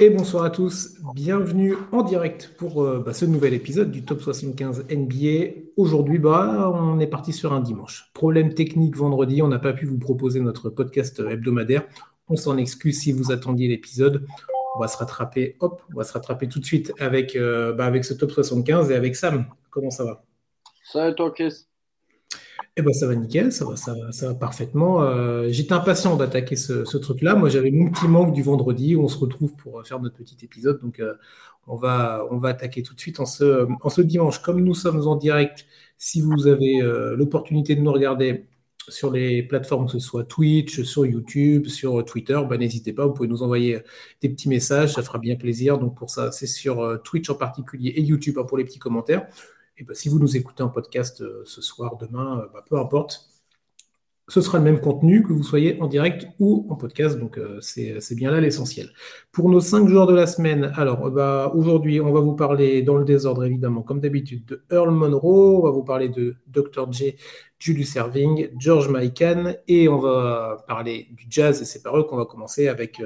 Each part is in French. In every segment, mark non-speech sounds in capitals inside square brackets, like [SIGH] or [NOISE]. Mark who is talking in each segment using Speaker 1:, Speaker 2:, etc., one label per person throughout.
Speaker 1: Et bonsoir à tous, bienvenue en direct pour euh, bah, ce nouvel épisode du Top 75 NBA. Aujourd'hui, bah, on est parti sur un dimanche. Problème technique vendredi, on n'a pas pu vous proposer notre podcast hebdomadaire. On s'en excuse si vous attendiez l'épisode. On va se rattraper, hop, va se rattraper tout de suite avec, euh, bah, avec ce Top 75 et avec Sam. Comment ça va?
Speaker 2: Salut toi.
Speaker 1: Eh ben, ça va nickel, ça va, ça va, parfaitement. Euh, j'étais impatient d'attaquer ce, truc-là. Moi, j'avais mon petit manque du vendredi où on se retrouve pour faire notre petit épisode. Donc, euh, on, va, on va attaquer tout de suite en ce, dimanche. Comme nous sommes en direct, si vous avez euh, l'opportunité de nous regarder sur les plateformes, que ce soit Twitch, sur YouTube, sur Twitter, ben, n'hésitez pas, vous pouvez nous envoyer des petits messages, ça fera bien plaisir. Donc, pour ça, c'est sur Twitch en particulier et YouTube hein, pour les petits commentaires. Et ben, si vous nous écoutez en podcast euh, ce soir, demain, euh, bah, peu importe, ce sera le même contenu que vous soyez en direct ou en podcast. Donc, euh, c'est bien là l'essentiel. Pour nos cinq jours de la semaine, alors bah, aujourd'hui, on va vous parler dans le désordre, évidemment, comme d'habitude, de Earl Monroe. On va vous parler de Dr. J, Julius Serving, George Mikan, et on va parler du jazz. Et c'est par eux qu'on va commencer avec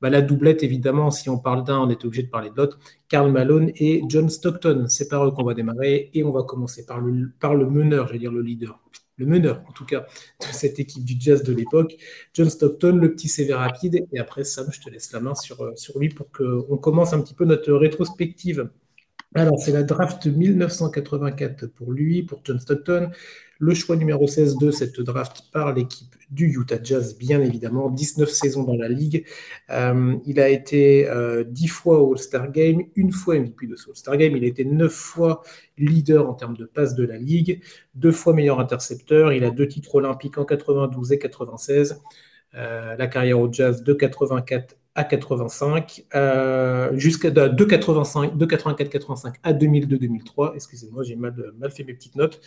Speaker 1: bah, la doublette, évidemment, si on parle d'un, on est obligé de parler de l'autre. Karl Malone et John Stockton. C'est par eux qu'on va démarrer et on va commencer par le, par le meneur, j'allais dire le leader. Le meneur, en tout cas, de cette équipe du jazz de l'époque, John Stockton, le petit CV rapide. Et après, Sam, je te laisse la main sur, euh, sur lui pour qu'on commence un petit peu notre rétrospective. Alors, c'est la draft 1984 pour lui, pour John Stockton. Le choix numéro 16 de cette draft par l'équipe du Utah Jazz, bien évidemment. 19 saisons dans la ligue. Euh, il a été euh, 10 fois au All-Star Game, une fois MVP de ce All-Star Game. Il a été 9 fois leader en termes de passes de la ligue, deux fois meilleur intercepteur. Il a deux titres olympiques en 92 et 96. Euh, la carrière au Jazz de 84 à 85, euh, jusqu'à de, 85, de 84-85 à 2002-2003. Excusez-moi, j'ai mal fait mes petites notes.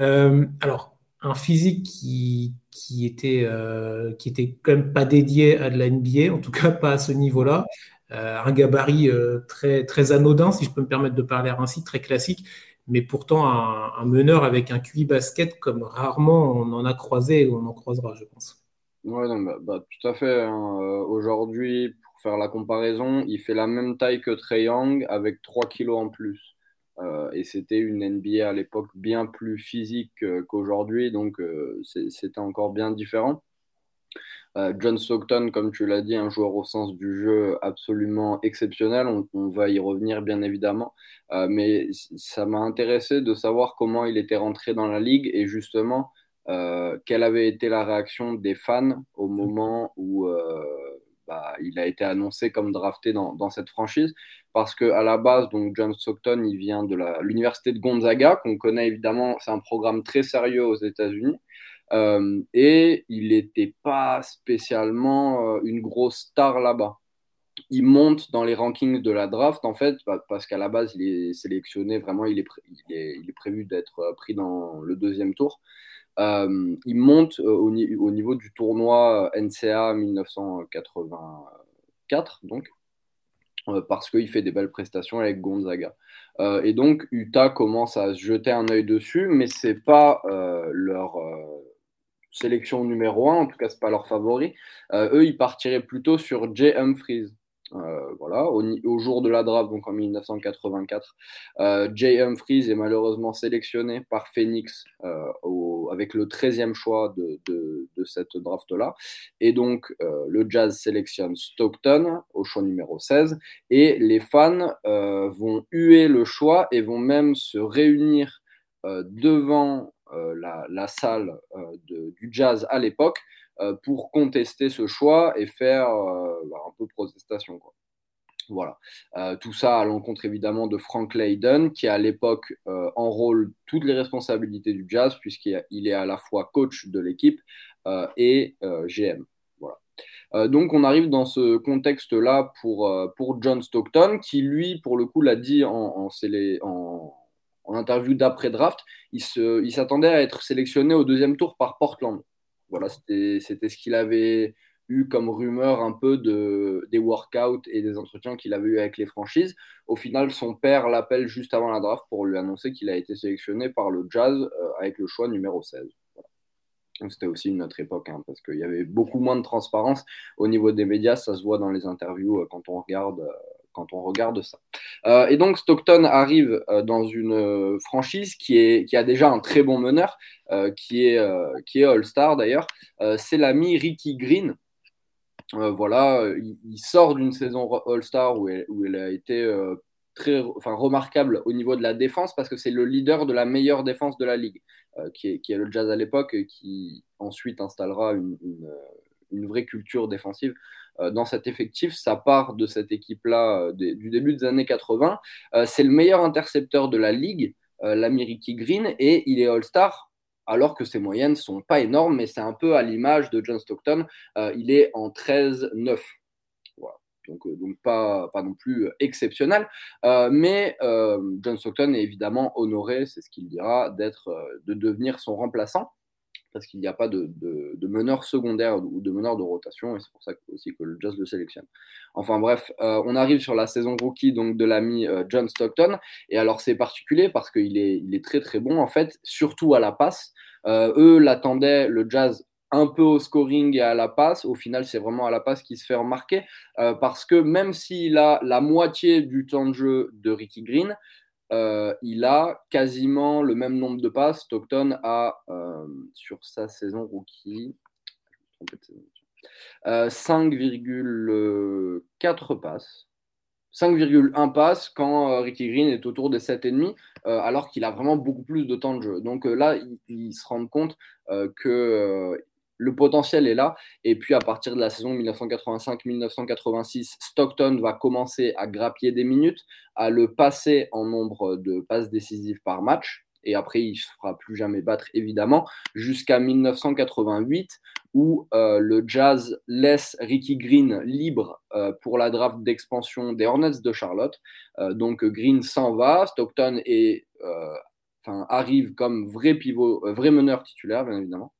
Speaker 1: Euh, alors, un physique qui, qui, était, euh, qui était quand même pas dédié à de la NBA, en tout cas pas à ce niveau-là. Euh, un gabarit très, très anodin, si je peux me permettre de parler ainsi, très classique, mais pourtant un, meneur avec un QI basket comme rarement on en a croisé ou on en croisera, je pense.
Speaker 2: Oui, bah, bah, tout à fait. Hein. Aujourd'hui, pour faire la comparaison, il fait la même taille que Trey Young avec 3 kilos en plus. Euh, et c'était une NBA à l'époque bien plus physique qu'aujourd'hui, donc euh, c'était encore bien différent. Euh, John Stockton, comme tu l'as dit, un joueur au sens du jeu absolument exceptionnel. On, va y revenir bien évidemment. mais ça m'a intéressé de savoir comment il était rentré dans la ligue et justement quelle avait été la réaction des fans au moment où bah, il a été annoncé comme drafté dans, cette franchise parce qu'à la base, donc John Stockton, il vient de l'université de Gonzaga, qu'on connaît évidemment, c'est un programme très sérieux aux États-Unis. Euh, et il n'était pas spécialement euh, une grosse star là-bas. Il monte dans les rankings de la draft, en fait, parce qu'à la base, il est sélectionné, vraiment, il est, il est, prévu d'être pris dans le deuxième tour. Euh, il monte au, au, niveau du tournoi NCA 1984, donc. Euh, parce qu'il fait des belles prestations avec Gonzaga. Euh, et donc, Utah commence à se jeter un œil dessus, mais ce n'est pas euh, leur sélection numéro un, en tout cas, ce n'est pas leur favori. eux, ils partiraient plutôt sur Jay Humphries. Euh, voilà, au, jour de la draft, donc en 1984, euh, Jay Humphries est malheureusement sélectionné par Phoenix euh, avec le 13e choix de, cette draft-là. Et donc, le Jazz sélectionne Stockton au choix numéro 16. Et les fans vont huer le choix et vont même se réunir devant la, salle du Jazz à l'époque pour contester ce choix et faire euh, bah, un peu protestation. Voilà. Euh, tout ça à l'encontre évidemment de Frank Layden, qui à l'époque enrôle toutes les responsabilités du jazz, puisqu'il est à la fois coach de l'équipe et GM. Voilà. donc on arrive dans ce contexte-là pour, pour John Stockton, qui lui, pour le coup, l'a dit en interview d'après-draft, il s'attendait à être sélectionné au deuxième tour par Portland. Voilà, c'était ce qu'il avait eu comme rumeur un peu de, des workouts et des entretiens qu'il avait eu avec les franchises. Au final, son père l'appelle juste avant la draft pour lui annoncer qu'il a été sélectionné par le Jazz euh, avec le choix numéro 16. C'était aussi une autre époque, hein, parce qu'il y avait beaucoup moins de transparence au niveau des médias. Ça se voit dans les interviews quand on regarde quand on regarde ça. Euh, et donc Stockton arrive euh, dans une euh, franchise qui, a déjà un très bon meneur, qui est, All-Star d'ailleurs. c'est l'ami Ricky Green. voilà, il, sort d'une saison All-Star où, où, il a été très remarquable au niveau de la défense parce que c'est le leader de la meilleure défense de la ligue, qui, est, le Jazz à l'époque, qui ensuite installera une, vraie culture défensive dans cet effectif. Ça part de cette équipe-là euh, du début des années 80. Euh, c'est le meilleur intercepteur de la ligue, l'Amérique Green, et il est All-Star alors que ses moyennes sont pas énormes, mais c'est un peu à l'image de John Stockton. il est en 13-9. Donc, pas non plus exceptionnel. mais John Stockton est évidemment honoré, c'est ce qu'il dira, d'être, de devenir son remplaçant parce qu'il n'y a pas de, meneur secondaire ou de meneur de rotation, et c'est pour ça aussi que le Jazz le sélectionne. Enfin bref, euh, on arrive sur la saison rookie donc, de l'ami euh, John Stockton, et alors c'est particulier parce qu'il est, très très bon en fait, surtout à la passe. Euh, eux l'attendaient, le Jazz, un peu au scoring et à la passe. Au final, c'est vraiment à la passe qu'il se fait remarquer, parce que même s'il a la moitié du temps de jeu de Ricky Green, euh, il a quasiment le même nombre de passes. Stockton a, euh, sur sa saison rookie, 5,4 euh, passes. 5,1 passes quand Ricky Green est autour des 7,5, alors qu'il a vraiment beaucoup plus de temps de jeu. Donc là, il, se rend compte que le potentiel est là. Et puis à partir de la saison 1985-1986, Stockton va commencer à grappiller des minutes, à le passer en nombre de passes décisives par match. Et après, il ne se fera plus jamais battre, évidemment, jusqu'à 1988, où euh, le Jazz laisse Ricky Green libre euh, pour la draft d'expansion des Hornets de Charlotte. Euh, donc Green s'en va, Stockton arrive comme vrai pivot, vrai meneur titulaire, bien évidemment.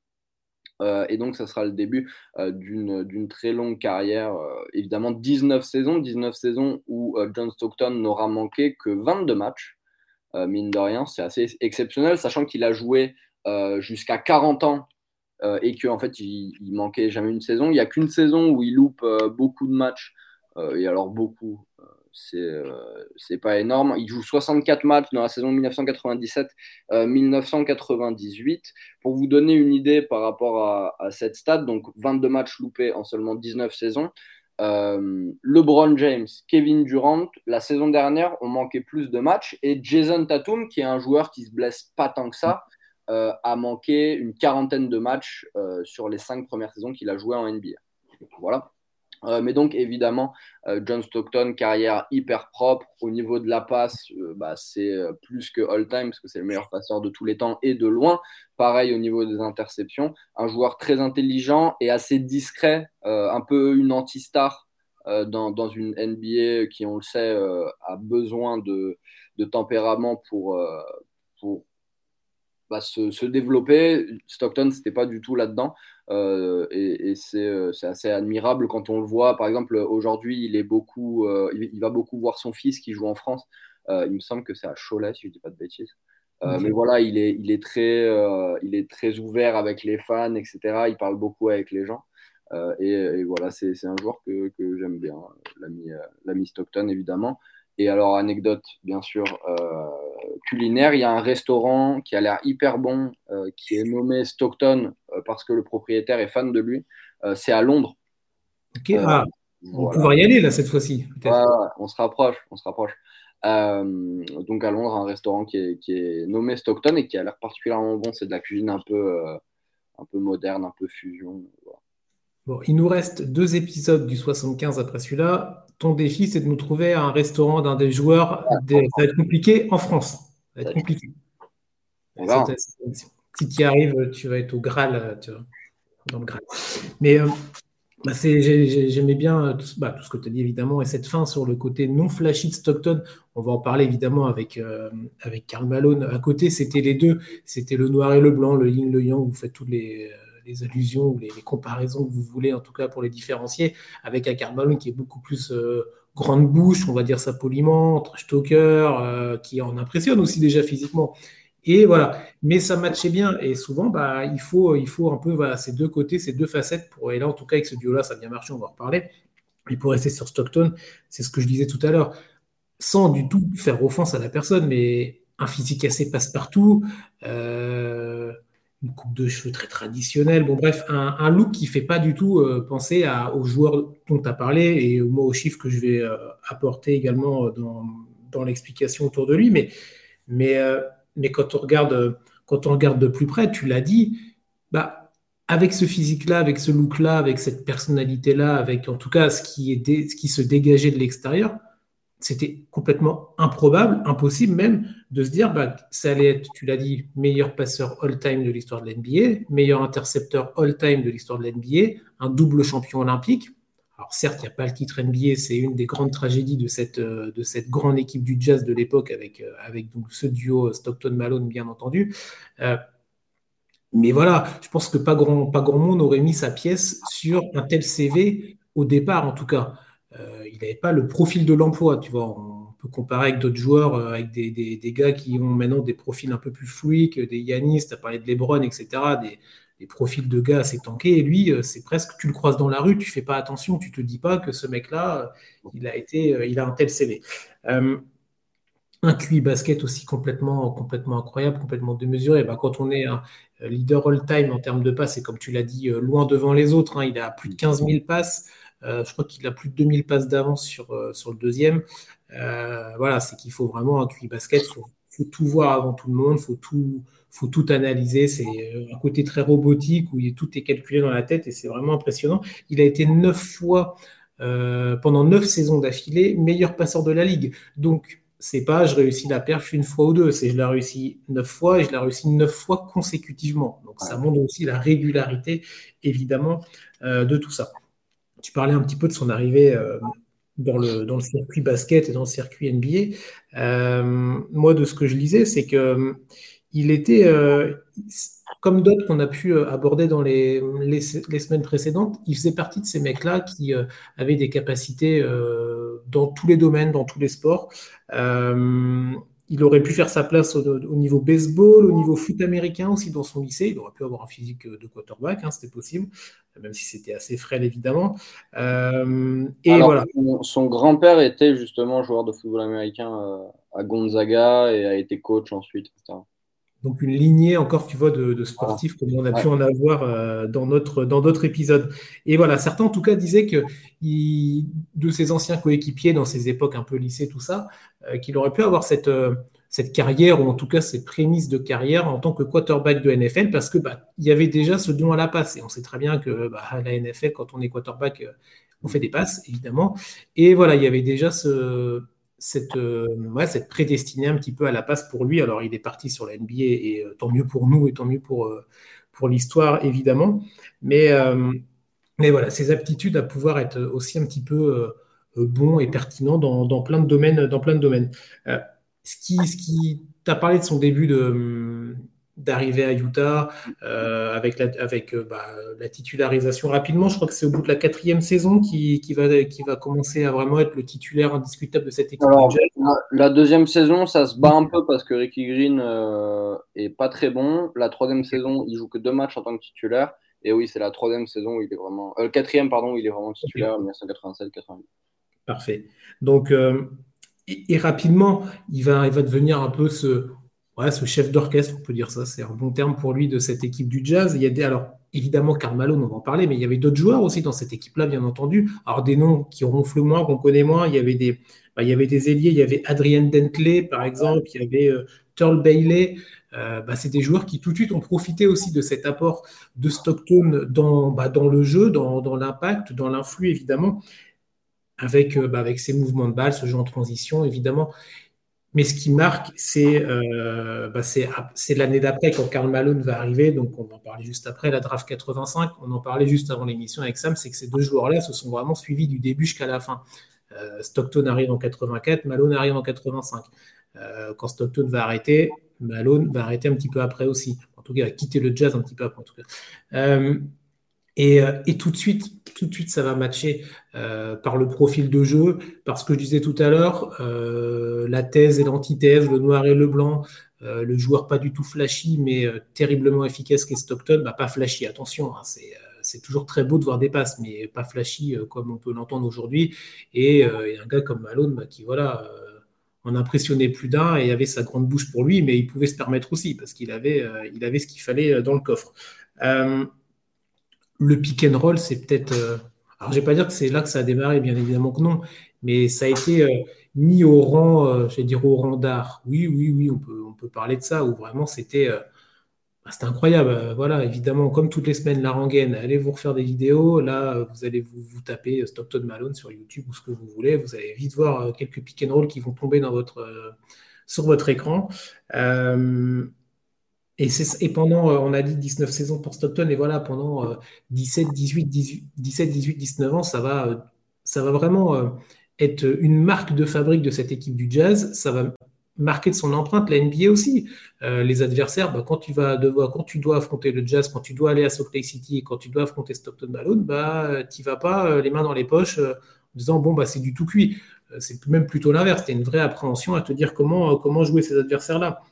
Speaker 2: Euh, et donc, ça sera le début euh, d'une très longue carrière. Euh, évidemment, 19 saisons, 19 saisons où John Stockton n'aura manqué que 22 matchs. mine de rien, c'est assez exceptionnel, sachant qu'il a joué jusqu'à 40 ans et qu'en en fait, il, il, manquait jamais une saison. Il n'y a qu'une saison où il loupe beaucoup de matchs, et alors beaucoup, euh, c'est pas énorme. Il joue 64 matchs dans la saison 1997-1998. Euh, Pour vous donner une idée par rapport à, cette stat, donc 22 matchs loupés en seulement 19 saisons. Euh, LeBron James, Kevin Durant, la saison dernière, ont manqué plus de matchs. Et Jason Tatum, qui est un joueur qui se blesse pas tant que ça, a manqué une quarantaine de matchs sur les cinq premières saisons qu'il a joué en NBA. Voilà. Euh, mais donc évidemment, euh, John Stockton, carrière hyper propre. Au niveau de la passe, euh, bah, c'est plus que all-time parce que c'est le meilleur passeur de tous les temps et de loin. Pareil au niveau des interceptions. Un joueur très intelligent et assez discret, un peu une anti-star dans, dans, une NBA qui, on le sait, a besoin de, de tempérament pour, pour bah, se, se, développer. Stockton, c'était pas du tout là-dedans. Euh, et, euh, c'est assez admirable quand on le voit. Par exemple, aujourd'hui, il, est beaucoup, euh, il, va beaucoup voir son fils qui joue en France. il me semble que c'est à Cholet, si je ne dis pas de bêtises. Mais voilà, il est, il, est très, il est très ouvert avec les fans, etc. Il parle beaucoup avec les gens. Et, voilà, c'est un joueur que, que j'aime bien, l'ami Stockton, évidemment. Et alors, anecdote, bien sûr, culinaire, il y a un restaurant qui a l'air hyper bon, euh, qui est nommé Stockton euh, parce que le propriétaire est fan de lui. Euh, c'est à Londres.
Speaker 1: Ok, ah, on va pouvoir y aller là cette fois-ci.
Speaker 2: on se rapproche, on se rapproche. donc à Londres, un restaurant qui est, nommé Stockton et qui a l'air particulièrement bon. C'est de la cuisine un peu, un peu moderne, un peu fusion.
Speaker 1: Bon, il nous reste deux épisodes du 75 après celui-là. Ton défi, c'est de nous trouver un restaurant d'un des joueurs. Ça va être compliqué en France va être compliqué. Si tu y arrives, tu vas être au Graal, tu vois, dans le Graal. Mais euh, bah, j'aimais bien bah, tout, ce que tu as dit, évidemment, et cette fin sur le côté non flashy de Stockton. On va en parler évidemment avec, euh, avec Karl Malone. À côté, c'était les deux. C'était le noir et le blanc, le yin, le yang. Vous faites toutes les, les allusions ou les, comparaisons que vous voulez, en tout cas pour les différencier, avec un Karl Malone qui est beaucoup plus euh, grande bouche, on va dire ça poliment, trash talker, euh, qui en impressionne aussi déjà physiquement. Et voilà. Mais ça matchait bien. Et souvent, bah, il, faut, il faut un peu voilà, ces deux côtés, ces deux facettes. Pour, et là, en tout cas, avec ce duo-là, ça a bien marché, on va en reparler. Et pour rester sur Stockton, c'est ce que je disais tout à l'heure, sans du tout faire offense à la personne, mais un physique assez passe-partout, euh, une coupe de cheveux très traditionnelle, bon bref, un, look qui fait pas du tout euh, penser aux joueurs dont tu as parlé et moi aux chiffres que je vais euh, apporter également dans, dans l'explication autour de lui. Mais, mais, mais quand, on regarde, quand on regarde de plus près, tu l'as dit, bah, avec ce physique-là, avec ce look-là, avec cette personnalité-là, avec en tout cas ce qui, ce qui se dégageait de l'extérieur, c'était complètement improbable, impossible même, de se dire bah, ça allait être, tu l'as dit, meilleur passeur all-time de l'histoire de l'NBA, meilleur intercepteur all-time de l'histoire de l'NBA, un double champion olympique. Alors certes, il n'y a pas le titre NBA, c'est une des grandes tragédies de cette, euh, de cette grande équipe du jazz de l'époque avec, euh, avec donc ce duo Stockton-Malone, bien entendu. Euh, mais voilà, je pense que pas grand, pas grand monde aurait mis sa pièce sur un tel CV au départ, en tout cas. Euh, il n'avait pas le profil de l'emploi. On peut comparer avec d'autres joueurs, euh, avec des, gars qui ont maintenant des profils un peu plus fluides, des Yanis, tu as parlé de Lebron, etc. Des, profils de gars assez tankés. Et lui, euh, c'est presque, tu le croises dans la rue, tu fais pas attention, tu te dis pas que ce mec-là, il a été, il a un tel CV. un QI basket aussi complètement, incroyable, complètement démesuré. Bah, quand on est un leader all-time en termes de passes, et comme tu l'as dit, loin devant les autres, hein, il a plus de 15 000 passes. Euh, je crois qu'il a plus de 2000 passes d'avance sur, euh, sur le deuxième. Euh, voilà, c'est qu'il faut vraiment un QI basket. Il faut, tout voir avant tout le monde. Il faut tout, faut tout analyser. C'est un côté très robotique où tout est calculé dans la tête et c'est vraiment impressionnant. Il a été neuf fois, pendant neuf saisons d'affilée, meilleur passeur de la ligue. Donc, c'est pas je réussis la perche une fois ou deux, c'est je la réussi neuf fois et je la réussi neuf fois consécutivement. Donc, ça montre aussi la régularité, évidemment, de tout ça tu parlais un petit peu de son arrivée euh, dans, le, dans le circuit basket et dans le circuit NBA. Euh, moi, de ce que je lisais, c'est que euh, il était, comme d'autres qu'on a pu aborder dans les, les, semaines précédentes, il faisait partie de ces mecs-là qui avaient des capacités dans tous les domaines, dans tous les sports il aurait pu faire sa place au, niveau baseball, au niveau foot américain aussi dans son lycée. Il aurait pu avoir un physique de quarterback, hein, c'était possible, même si c'était assez frêle évidemment.
Speaker 2: Euh, et voilà. Son, grand-père était justement joueur de football américain euh, à Gonzaga et a été coach ensuite. Etc.
Speaker 1: Donc une lignée encore, tu vois, de, sportifs comme on a pu en avoir euh, dans notre dans d'autres épisodes. Et voilà, certains en tout cas disaient que de ses anciens coéquipiers dans ses époques un peu lycée, tout ça, euh, qu'il aurait pu avoir cette euh, cette carrière ou en tout cas ses prémices de carrière en tant que quarterback de NFL parce que bah, il y avait déjà ce don à la passe. Et on sait très bien que bah, à la NFL quand on est quarterback on fait des passes évidemment. Et voilà il y avait déjà ce cette, euh, cette prédestinée un petit peu à la passe pour lui. Alors, il est parti sur la NBA et euh, tant mieux pour nous et tant mieux pour, euh, pour l'histoire, évidemment. Mais, mais voilà, ses aptitudes à pouvoir être aussi un petit peu bon et pertinent dans, dans, plein de domaines. Dans plein de domaines. ce qui, ce qui t'a parlé de son début de d'arriver à Utah euh, avec, la, avec euh, bah, la titularisation rapidement. Je crois que c'est au bout de la quatrième saison qui, qui, va, qui va commencer à vraiment être le titulaire indiscutable de cette équipe.
Speaker 2: la, deuxième saison, ça se bat un peu parce que Ricky Green euh, est pas très bon. La troisième saison, il joue que deux matchs en tant que titulaire. Et oui, c'est la troisième saison où il est vraiment. Euh, quatrième, pardon, où il est vraiment titulaire, 1987-88.
Speaker 1: Parfait. Donc, et, et, rapidement, il va, il va devenir un peu ce ouais, ce chef d'orchestre, on peut dire ça, c'est un bon terme pour lui de cette équipe du jazz. Il y a des, alors évidemment Carmelo, on va en parler, mais il y avait d'autres joueurs aussi dans cette équipe-là, bien entendu. Alors des noms qui ronflent moins, qu'on connaît moins. Il y avait des, bah, il y avait des ailiers, il y avait Adrien Dentley par exemple, il y avait euh, Turl Bailey. Euh, bah, c'est des joueurs qui tout de suite ont profité aussi de cet apport de Stockton dans, bah, dans le jeu, dans, l'impact, dans l'influx évidemment, avec, euh, bah, avec ses mouvements de balle, ce jeu en transition évidemment. Mais ce qui marque, euh, bah, c'est l'année d'après quand Karl Malone va arriver. Donc, on va en parler juste après, la draft 85. On en parlait juste avant l'émission avec Sam. C'est que ces deux joueurs-là se sont vraiment suivis du début jusqu'à la fin. Euh, Stockton arrive en 84, Malone arrive en 85. Euh, quand Stockton va arrêter, Malone va arrêter un petit peu après aussi. En tout cas, quitter le jazz un petit peu après. Et, et, tout de suite, tout de suite, ça va matcher euh, par le profil de jeu, par ce que je disais tout à l'heure, euh, la thèse et l'antithèse, le noir et le blanc, le joueur pas du tout flashy, mais terriblement efficace qu'est Stockton, bah, pas flashy, attention, hein, c'est toujours très beau de voir des passes, mais pas flashy comme on peut l'entendre aujourd'hui. Et, un gars comme Malone bah, qui, voilà, en impressionnait plus d'un et avait sa grande bouche pour lui, mais il pouvait se permettre aussi parce qu'il avait, il avait ce qu'il fallait dans le coffre. Le pick and roll, c'est peut-être. alors, je vais pas dire que c'est là que ça a démarré, bien évidemment que non, mais ça a été mis au rang, euh, je vais dire au rang d'art. Oui, oui, oui, on peut, parler de ça, où vraiment c'était euh, bah, incroyable. Euh, voilà, évidemment, comme toutes les semaines, la rengaine, allez vous refaire des vidéos. Là, vous allez vous, taper Stockton Malone sur YouTube ou ce que vous voulez. Vous allez vite voir quelques pick and roll qui vont tomber sur votre écran. Et, pendant, on a dit 19 saisons pour Stockton, et voilà, pendant 17, 18, 18, 17, 18, 19 ans, ça va, ça va vraiment être une marque de fabrique de cette équipe du Jazz. Ça va marquer de son empreinte la NBA aussi. Euh, les adversaires, bah, quand, tu vas devoir, quand tu dois affronter le Jazz, quand tu dois aller à Salt Lake City et quand tu dois affronter Stockton Malone, bah, tu vas pas euh, les mains dans les poches euh, en disant bon, bah, c'est du tout cuit. c'est même plutôt l'inverse. Tu une vraie appréhension à te dire comment, comment jouer ces adversaires-là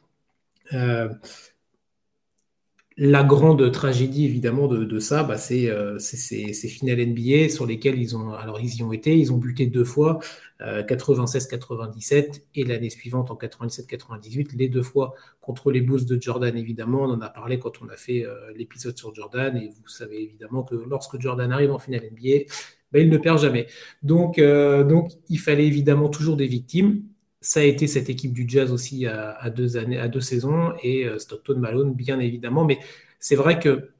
Speaker 1: la grande tragédie évidemment de, ça, bah, c'est euh, ces finales NBA sur lesquelles ils ont, alors ils y ont été, ils ont buté deux fois, 96-97 euh, et l'année suivante en 97-98, les deux fois contre les Bulls de Jordan évidemment. On en a parlé quand on a fait euh, l'épisode sur Jordan et vous savez évidemment que lorsque Jordan arrive en finale NBA, bah, il ne perd jamais. Donc, donc il fallait évidemment toujours des victimes ça a été cette équipe du Jazz aussi à, deux années, à deux saisons et euh, Stockton Malone bien évidemment. Mais c'est vrai que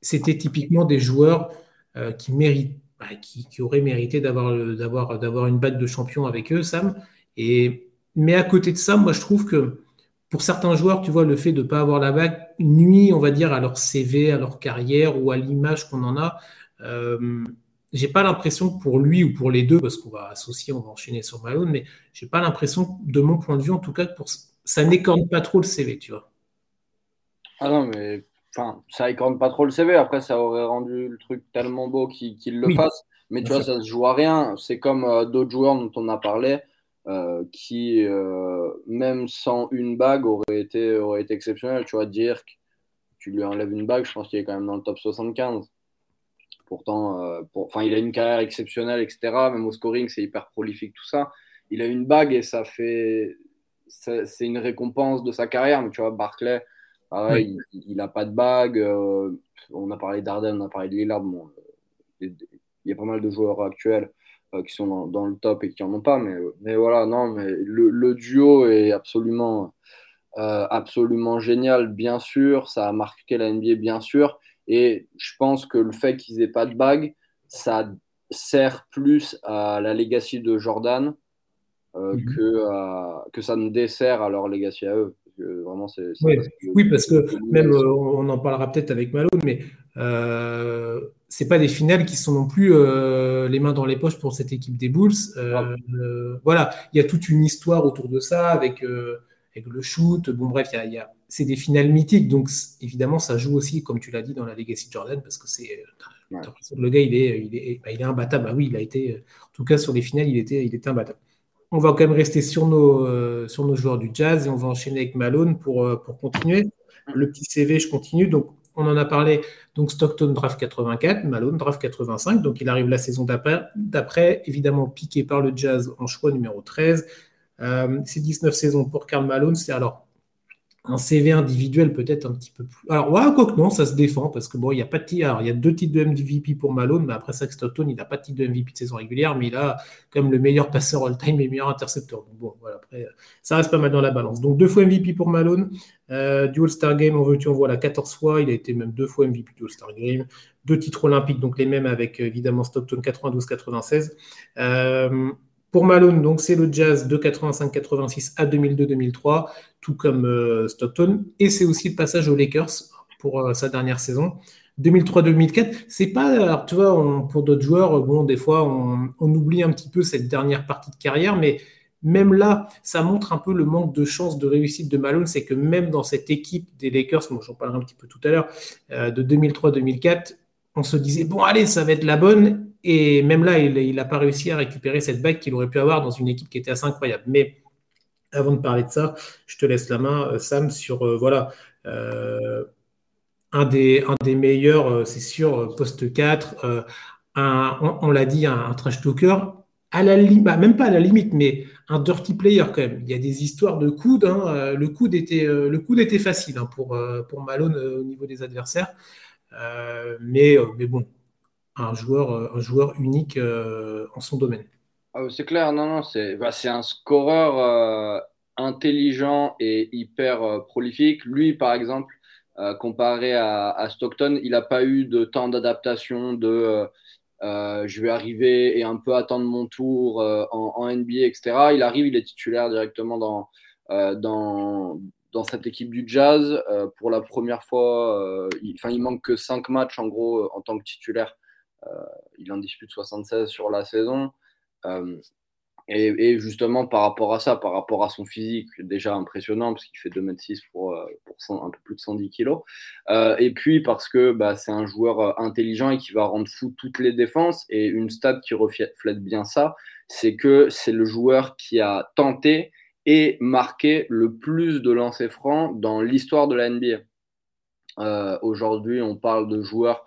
Speaker 1: c'était typiquement des joueurs euh, qui méritent, bah, qui, auraient mérité d'avoir une bague de champion avec eux, Sam. Et mais à côté de ça, moi je trouve que pour certains joueurs, tu vois, le fait de ne pas avoir la bague nuit, on va dire, à leur CV, à leur carrière ou à l'image qu'on en a. Euh, j'ai pas l'impression que pour lui ou pour les deux, parce qu'on va associer, on va enchaîner sur Malone, mais j'ai pas l'impression, de mon point de vue en tout cas, que pour ça n'écorne pas trop le CV, tu vois.
Speaker 2: Ah non, mais enfin, ça écorne pas trop le CV. Après, ça aurait rendu le truc tellement beau qu'il le fasse. Mais tu vois, ça se joue à rien. C'est comme euh, d'autres joueurs dont on a parlé, euh, qui, euh, même sans une bague, auraient été, aurait été exceptionnels. Tu vois, Dirk, tu lui enlèves une bague, je pense qu'il est quand même dans le top 75. Pourtant, euh, enfin, il a une carrière exceptionnelle, etc. Même au scoring, c'est hyper prolifique, tout ça. Il a une bague et ça fait. C'est une récompense de sa carrière. Mais tu vois, Barclay, pareil, il n'a pas de bague. Euh, on a parlé d'Arden, on a parlé de Lillard. Bon, il y a pas mal de joueurs actuels euh, qui sont dans, le top et qui n'en ont pas. Mais, mais voilà, non, mais le, le duo est absolument, absolument génial, bien sûr. Ça a marqué la NBA, bien sûr. Et je pense que le fait qu'ils aient pas de bague, ça sert plus à la legacy de Jordan euh, mhm. que, que ça ne dessert à leur legacy à eux. vraiment, c'est,
Speaker 1: oui, parce que même, euh, on en parlera peut-être avec Malone, mais euh, c'est pas des finales qui sont non plus euh, les mains dans les poches pour cette équipe des Bulls. voilà, il y a toute une histoire autour de ça avec, avec le shoot. Bon, bref, il y a c'est des finales mythiques, donc évidemment, ça joue aussi, comme tu l'as dit, dans la Legacy Jordan, parce que c'est euh, le gars, il est, il est, bah, il est imbattable. Ah oui, il a été, en tout cas, sur les finales, il était, il était imbattable. On va quand même rester sur nos, euh, sur nos joueurs du jazz et on va enchaîner avec Malone pour, euh, pour continuer. Le petit CV, je continue. Donc, on en a parlé. Donc, Stockton draft 84, Malone draft 85. Donc, il arrive la saison d'après, évidemment piqué par le jazz en choix numéro 13. C'est 19 saisons pour Karl Malone. C'est alors un CV individuel peut-être un petit peu plus. Alors, ouais, quoi que non, ça se défend parce que bon, il y a pas de. Alors, il y a deux titres de MVP pour Malone, mais après ça, Stockton, il n'a pas de titre de MVP de saison régulière, mais il a comme le meilleur passeur all-time et le meilleur intercepteur. Donc, bon, voilà, après, ça reste pas mal dans la balance. Donc, deux fois MVP pour Malone. Euh, du All-Star Game, on veut tu, on voit la 14 fois. Il a été même deux fois MVP du All-Star Game. Deux titres olympiques, donc les mêmes avec évidemment Stockton 92-96. Euh, pour Malone, donc c'est le Jazz de 85-86 à 2002-2003, tout comme euh, Stockton, et c'est aussi le passage aux Lakers pour euh, sa dernière saison. 2003-2004, c'est pas, tu vois, pour d'autres joueurs, bon, des fois, on, oublie un petit peu cette dernière partie de carrière, mais même là, ça montre un peu le manque de chance de réussite de Malone, c'est que même dans cette équipe des Lakers, moi j'en parlerai un petit peu tout à l'heure, euh, de 2003-2004, on se disait, bon, allez, ça va être la bonne, et même là, il n'a pas réussi à récupérer cette bague qu'il aurait pu avoir dans une équipe qui était assez incroyable. Mais avant de parler de ça, je te laisse la main, Sam, sur voilà. un des, un des meilleurs, c'est sûr, poste 4, on, l'a dit, un, trash talker, à la bah, même pas à la limite, mais un dirty player quand même. Il y a des histoires de coude. Hein. Le coude était, le coude était facile hein, pour, Malone au niveau des adversaires. mais bon, un joueur, un joueur unique en son domaine.
Speaker 2: Ah, c'est clair, non, non, c'est bah, un scoreur intelligent et hyper prolifique. Lui, par exemple, comparé à, Stockton, il n'a pas eu de temps d'adaptation, de euh, je vais arriver et un peu attendre mon tour euh, en, NBA, etc. Il arrive, il est titulaire directement dans, euh, dans, cette équipe du Jazz. pour la première fois, il, il manque que 5 matchs en gros en tant que titulaire. Il en dispute 76 sur la saison. Et, justement, par rapport à ça, par rapport à son physique, déjà impressionnant, parce qu'il fait 2m6 pour, euh, un peu plus de 110 kg. Euh, et puis parce que bah, c'est un joueur euh, intelligent et qui va rendre fou toutes les défenses. Et une stat qui reflète bien ça, c'est que c'est le joueur qui a tenté et marqué le plus de lancers francs dans l'histoire de la NBA. Aujourd'hui, on parle de joueurs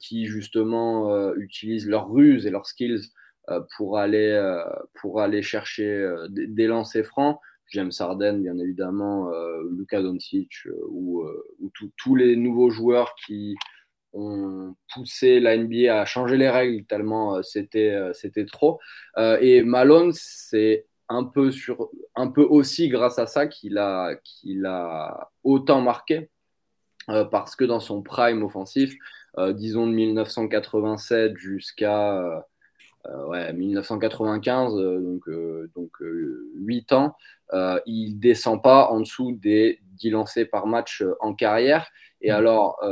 Speaker 2: qui justement utilisent leurs ruses et leurs skills euh, pour, aller, euh, pour aller chercher euh, des, lancers francs. James Harden, bien évidemment, Luka Doncic ou, ou tous les nouveaux joueurs qui ont poussé la NBA à changer les règles tellement c'était c'était trop. et Malone, c'est un peu sur un peu aussi grâce à ça qu'il a qu'il a autant marqué parce que dans son prime offensif, disons de 1987 jusqu'à euh, ouais, 1995, euh, donc, euh, donc 8 ans, il descend pas en dessous des 10 lancers par match en carrière. Et mmh. alors,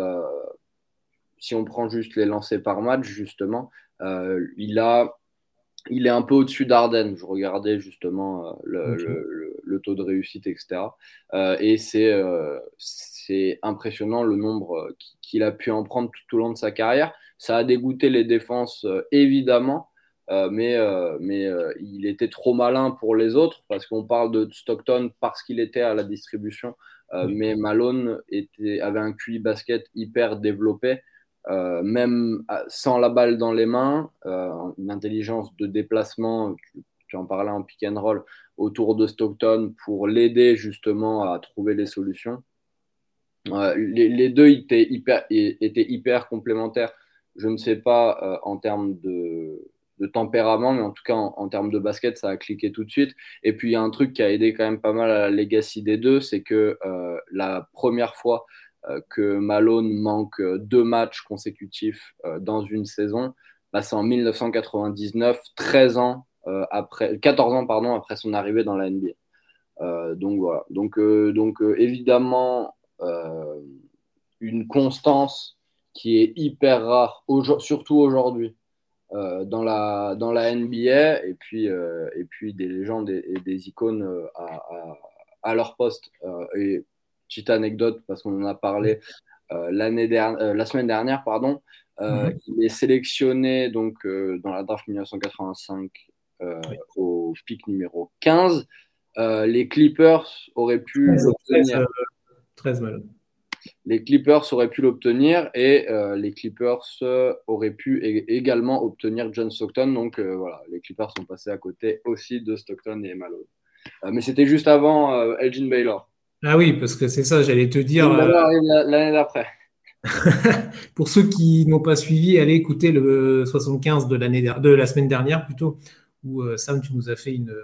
Speaker 2: si on prend juste les lancers par match, justement, il a il est un peu au-dessus d'Arden. Je regardais justement le, le, taux de réussite, etc. et c'est c'est impressionnant le nombre qu'il a pu en prendre tout au long de sa carrière. Ça a dégoûté les défenses, évidemment, euh, mais, euh, mais euh, il était trop malin pour les autres parce qu'on parle de Stockton parce qu'il était à la distribution, mais Malone était, avait un QI basket hyper développé. même sans la balle dans les mains, une intelligence de déplacement, tu, en parlais en pick and roll, autour de Stockton pour l'aider justement à trouver les solutions. les, deux étaient hyper, étaient hyper complémentaires. Je ne sais pas en termes de, de tempérament, mais en tout cas en, termes de basket, ça a cliqué tout de suite. Et puis il y a un truc qui a aidé quand même pas mal à la legacy des deux, c'est que euh, la première fois euh, que Malone manque deux matchs consécutifs euh, dans une saison, bah, c'est en 1999, 13 ans après, 14 ans pardon, après son arrivée dans la NBA. donc voilà. Donc, donc évidemment, une constance qui est hyper rare, surtout aujourd'hui. Euh, dans, la, dans la NBA et puis, euh, et puis des légendes et, des icônes euh, à, à, leur poste. et petite anecdote, parce qu'on en a parlé l'année dernière, la semaine dernière, pardon, il est sélectionné donc, dans la draft 1985 au pic numéro 15. les Clippers auraient pu
Speaker 1: 13, 13 mal
Speaker 2: les Clippers auraient pu l'obtenir et euh, les Clippers euh, auraient pu également obtenir John Stockton. Donc euh, voilà, les Clippers sont passés à côté aussi de Stockton et Malone. mais c'était juste avant Elgin Baylor.
Speaker 1: Ah oui, parce que c'est ça, j'allais te dire.
Speaker 2: l'année d'après. [LAUGHS]
Speaker 1: Pour ceux qui n'ont pas suivi, allez écouter le 75 de, de la semaine dernière plutôt, où Sam, tu nous as fait une,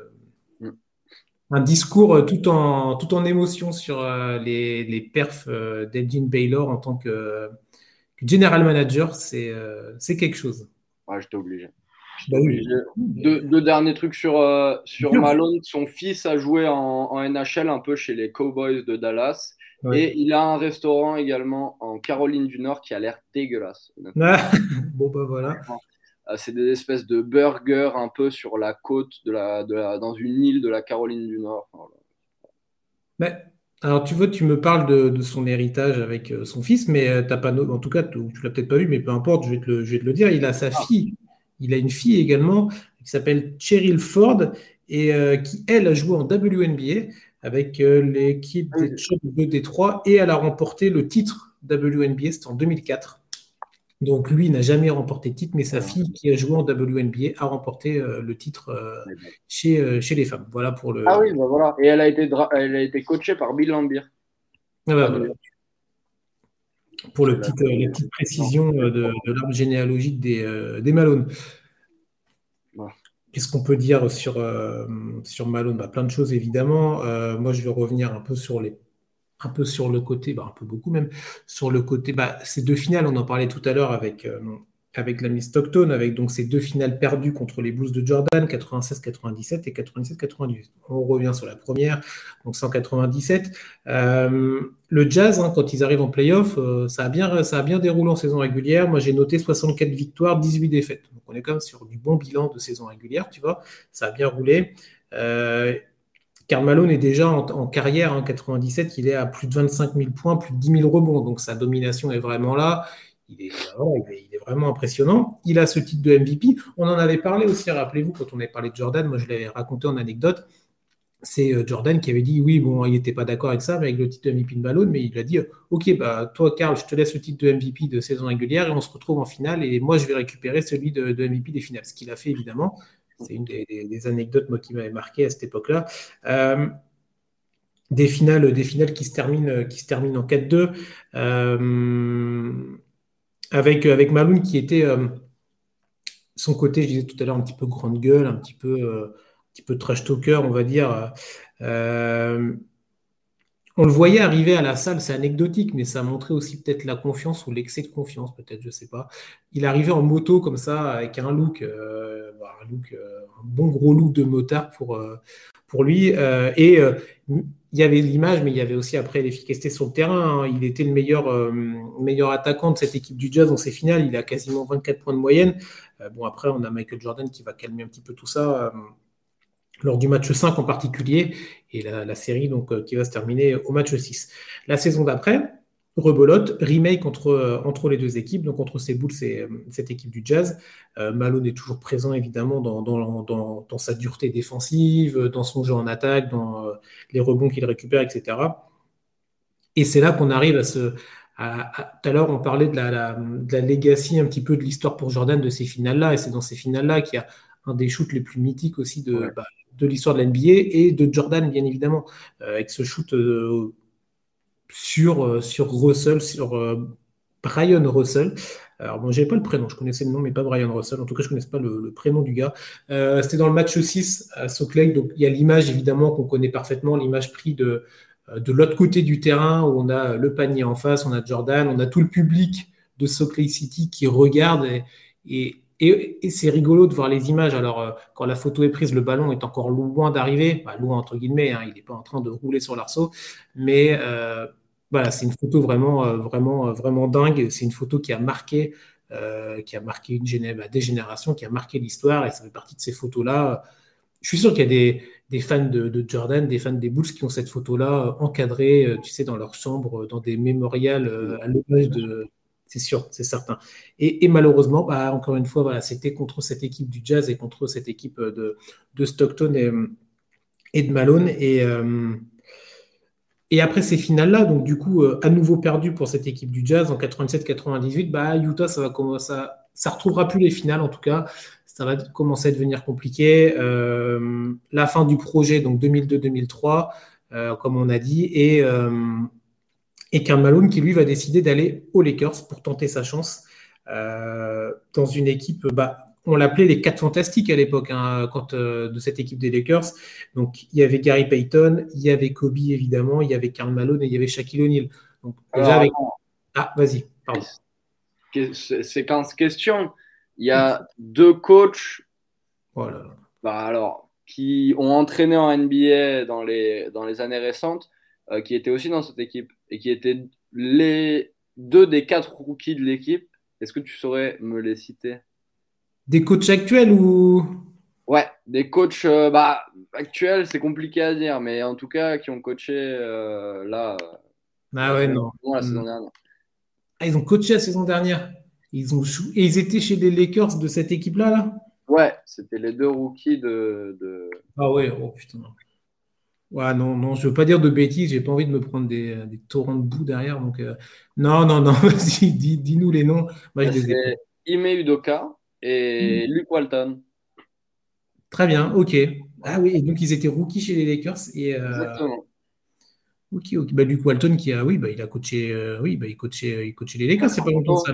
Speaker 1: un discours euh, tout en, tout en émotion sur euh, les, les perfs euh, d'Elgin Baylor en tant que, general manager, c'est quelque chose.
Speaker 2: Ouais, j'étais obligé. Bah deux, derniers trucs sur, sur Malone. Son fils a joué en, en, NHL un peu chez les Cowboys de Dallas. Et il a un restaurant également en Caroline du Nord qui a l'air dégueulasse. [LAUGHS]
Speaker 1: bon, bah voilà.
Speaker 2: Euh, c'est des espèces de burgers un peu sur la côte, de la, dans une île de la Caroline du Nord.
Speaker 1: Mais, alors, tu veux, tu me parles de, son héritage avec euh, son fils, mais euh, t'as pas, en tout cas, tu, ne l'as peut-être pas vu, mais peu importe, je vais, te le, je vais te le dire. Il a sa ah. fille, il a une fille également qui s'appelle Cheryl Ford et qui, elle, a joué en WNBA avec l'équipe des Chucks de Détroit et elle a remporté le titre WNBA, c'était en 2004. Donc lui n'a jamais remporté de titre, mais sa fille qui a joué en WNBA a remporté le titre chez, chez les femmes. Voilà pour le.
Speaker 2: Ah oui, bah voilà. Et elle a été, elle a été coachée par Bill Lambier.
Speaker 1: Ah bah voilà pour le petit, euh, les petites précisions euh, de, l'arbre généalogique des, euh, des Malone. Qu'est-ce qu'on peut dire sur, sur Malone? Bah, Plein de choses évidemment. moi, je vais revenir un peu sur les un peu sur le côté, bah, un peu beaucoup même, sur le côté, bah, ces deux finales, on en parlait tout à l'heure avec, avec la Miss Stockton, avec donc ces deux finales perdues contre les Bulls de Jordan, 96-97 et 97-98. On revient sur la première, donc 197. Euh, le Jazz, hein, quand ils arrivent en playoff, euh, ça, a bien, ça a bien déroulé en saison régulière. Moi, j'ai noté 64 victoires, 18 défaites. Donc, on est quand même sur du bon bilan de saison régulière, tu vois. Ça a bien roulé. Euh, Karl Malone est déjà en, carrière en 97, il est à plus de 25 000 points, plus de 10 000 rebonds, donc sa domination est vraiment là. Il est, vraiment impressionnant. Il a ce titre de MVP. On en avait parlé aussi, rappelez-vous, quand on avait parlé de Jordan, moi je l'avais raconté en anecdote. C'est euh, Jordan qui avait dit oui, bon, il n'était pas d'accord avec ça, avec le titre de MVP de Malone, mais il a dit Ok, bah, toi, Karl, je te laisse le titre de MVP de saison régulière et on se retrouve en finale et moi, je vais récupérer celui de, MVP des finales. Ce qu'il a fait, évidemment. C'est une des, anecdotes moi, qui m'avait marqué à cette époque-là. Euh, des finales, des finales qui se terminent, qui se terminent en 4-2 avec, euh, avec Maloun qui était euh, son côté, je disais tout à l'heure, un petit peu grande gueule, un petit peu, euh, un petit peu trash talker, on va dire. On le voyait arriver à la salle, c'est anecdotique, mais ça montrait aussi peut-être la confiance ou l'excès de confiance, peut-être, je sais pas. Il arrivait en moto comme ça, avec un look, bah, un, look un bon gros look de motard pour, pour lui. et il y avait l'image, mais il y avait aussi après l'efficacité sur le terrain. Hein. Il était le meilleur, euh, meilleur attaquant de cette équipe du Jazz dans ses finales. Il a quasiment 24 points de moyenne. Euh, bon, après, on a Michael Jordan qui va calmer un petit peu tout ça euh, lors du match 5 en particulier, et la, la série donc, qui va se terminer au match 6. La saison d'après, rebelote, remake entre, euh, entre les deux équipes, donc entre ces Bulls et euh, cette équipe du Jazz. Euh, Malone est toujours présent évidemment dans, dans, sa dureté défensive, dans son jeu en attaque, dans les rebonds qu'il récupère, etc. Et c'est là qu'on arrive à ce... tout à l'heure, on parlait de la, de la legacy un petit peu de l'histoire pour Jordan de ces finales-là, et c'est dans ces finales-là qu'il y a un des shoots les plus mythiques aussi de, bah, de l'histoire de l'NBA et de Jordan, bien évidemment, avec ce shoot sur, euh, sur Russell, sur euh, Brian Russell. Alors bon, j'avais pas le prénom, je connaissais le nom, mais pas Brian Russell. En tout cas, je connaissais pas le, prénom du gars. Euh, c'était dans le match 6 à Lake. Donc il y a l'image évidemment qu'on connaît parfaitement, l'image prise de, de l'autre côté du terrain où on a le panier en face, on a Jordan, on a tout le public de Lake City qui regarde et, et, et, c'est rigolo de voir les images. Alors, quand la photo est prise, le ballon est encore loin d'arriver, bah, loin entre guillemets, hein, il n'est pas en train de rouler sur l'arceau, mais voilà, c'est une photo vraiment, euh, vraiment, euh, vraiment dingue. C'est une photo qui a marqué, euh, qui a marqué une bah, des générations, qui a marqué l'histoire, et ça fait partie de ces photos-là. Je suis sûr qu'il y a des, des fans de, Jordan, des fans des Bulls qui ont cette photo-là encadrée, tu sais, dans leur chambre, dans des mémorials à l'image de. C'est sûr, c'est certain. Et, malheureusement, bah, encore une fois, c'était contre cette équipe du Jazz et contre cette équipe de, de Stockton et, de Malone. Et, et après ces finales-là, donc du coup, euh, à nouveau perdu pour cette équipe du Jazz en 87-98, bah, Utah, ça va commencer ça retrouvera plus les finales en tout cas. Ça va commencer à devenir compliqué. Euh, la fin du projet, donc 2002-2003, euh, comme on a dit, et, et Karl Malone qui lui va décider d'aller aux Lakers pour tenter sa chance dans une équipe bah, on l'appelait les quatre fantastiques à l'époque, hein, quand euh, de cette équipe des Lakers. Donc il y avait Gary Payton, il y avait Kobe évidemment, il y avait Karl Malone et il y avait Shaquille O'Neal. Donc Ah, vas-y, pardon.
Speaker 2: Séquence question. Il y a deux coachs
Speaker 1: voilà.
Speaker 2: bah alors, qui ont entraîné en NBA dans les, dans les années récentes, euh, qui étaient aussi dans cette équipe et qui étaient les deux des quatre rookies de l'équipe. Est-ce que tu saurais me les citer?
Speaker 1: Des coachs actuels ou?
Speaker 2: Ouais, des coachs euh, bah, actuels, c'est compliqué à dire, mais en tout cas qui ont coaché euh, là.
Speaker 1: Ah ouais, non.
Speaker 2: La saison hmm. dernière.
Speaker 1: Ah, ils ont coaché la saison dernière. Ils ont Et ils étaient chez les Lakers de cette équipe-là, là?
Speaker 2: Ouais, c'était les deux rookies de.
Speaker 1: Ah ouais, oh putain. Ouais, non, non, je veux pas dire de bêtises, j'ai pas envie de me prendre des, des torrents de boue derrière. Donc, euh, non, non, non, [LAUGHS] vas-y, dis-nous les noms.
Speaker 2: c'est Ime Udoka et hmm. Luke Walton.
Speaker 1: Très bien, ok. Ah oui, et donc ils étaient rookies chez les Lakers. Et, euh, Exactement. Ok, ok. Bah, Luke Walton qui a, oui, bah, il a coaché, euh, oui, bah, il coachait, il coachait les Lakers, c'est pas longtemps ça.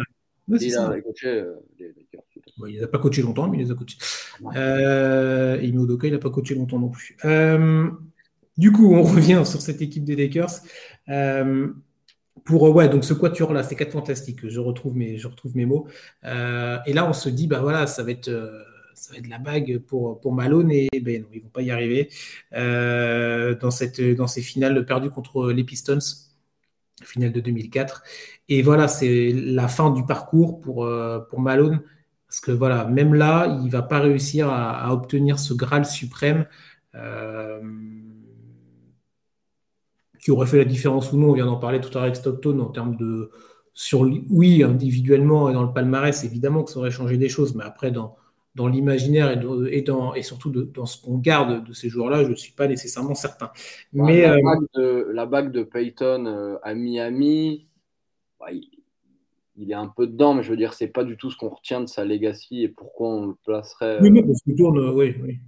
Speaker 2: il a coaché les Lakers.
Speaker 1: il n'a pas coaché longtemps, mais il les a coachés. Euh, Ime Udoka, il n'a pas coaché longtemps non plus. Euh, du coup, on [LAUGHS] revient sur cette équipe des Lakers. Euh, pour ouais, donc ce quatuor là, c'est quatre fantastiques. Je retrouve mes, je retrouve mes mots. Euh, et là, on se dit, bah voilà, ça va être, euh, ça la bague pour Malone et ben non, ils vont pas y arriver dans cette, dans ces finales perdues contre les Pistons, finale de 2004. Et voilà, c'est la fin du parcours pour Malone parce que voilà, même là, il va pas réussir à, obtenir ce Graal suprême. Euh, qui aurait fait la différence ou non. On vient d'en parler tout à l'heure avec Stockton en termes de. Sur, oui, individuellement et dans le palmarès, évidemment que ça aurait changé des choses, mais après, dans, dans l'imaginaire et, et, dans, et surtout dans ce qu'on garde de ces joueurs-là, je ne suis pas nécessairement certain.
Speaker 2: mais, la, euh, bague de, la, bague de, Peyton euh, à Miami, bah, il, est un peu dedans, mais je veux dire, c'est pas du tout ce qu'on retient de sa legacy et pourquoi on le placerait.
Speaker 1: Oui, mais parce que tourne, oui, oui.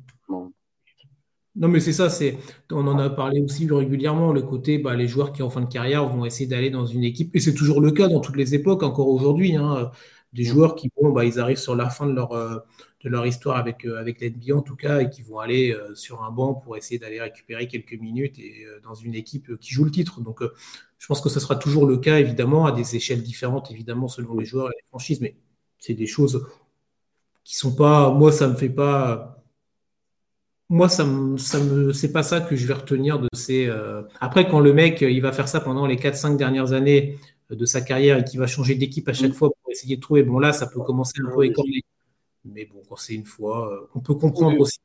Speaker 1: Non, mais c'est ça, c'est, on en a parlé aussi régulièrement, le côté, bah, les joueurs qui en fin de carrière vont essayer d'aller dans une équipe, et c'est toujours le cas dans toutes les époques, encore aujourd'hui, hein, des mm. joueurs qui vont, bah, ils arrivent sur la fin de leur, euh, de leur histoire avec, euh, avec l'NBA en tout cas, et qui vont aller euh, sur un banc pour essayer d'aller récupérer quelques minutes et, dans une équipe qui joue le titre. Donc, je pense que ce sera toujours le cas, évidemment, à des échelles différentes, évidemment, selon les joueurs et les franchises, mais c'est des choses qui sont pas, moi, ça me fait pas moi, ça me, ça me, c'est pas ça que je vais retenir de ces. Euh, après, quand le mec, il va faire ça pendant les 4-5 dernières années de sa carrière et qu'il va changer d'équipe à chaque mm. fois pour essayer de trouver, bon là, ça peut commencer un peu écorné. Mais bon, quand c'est une fois, euh, on peut comprendre aussi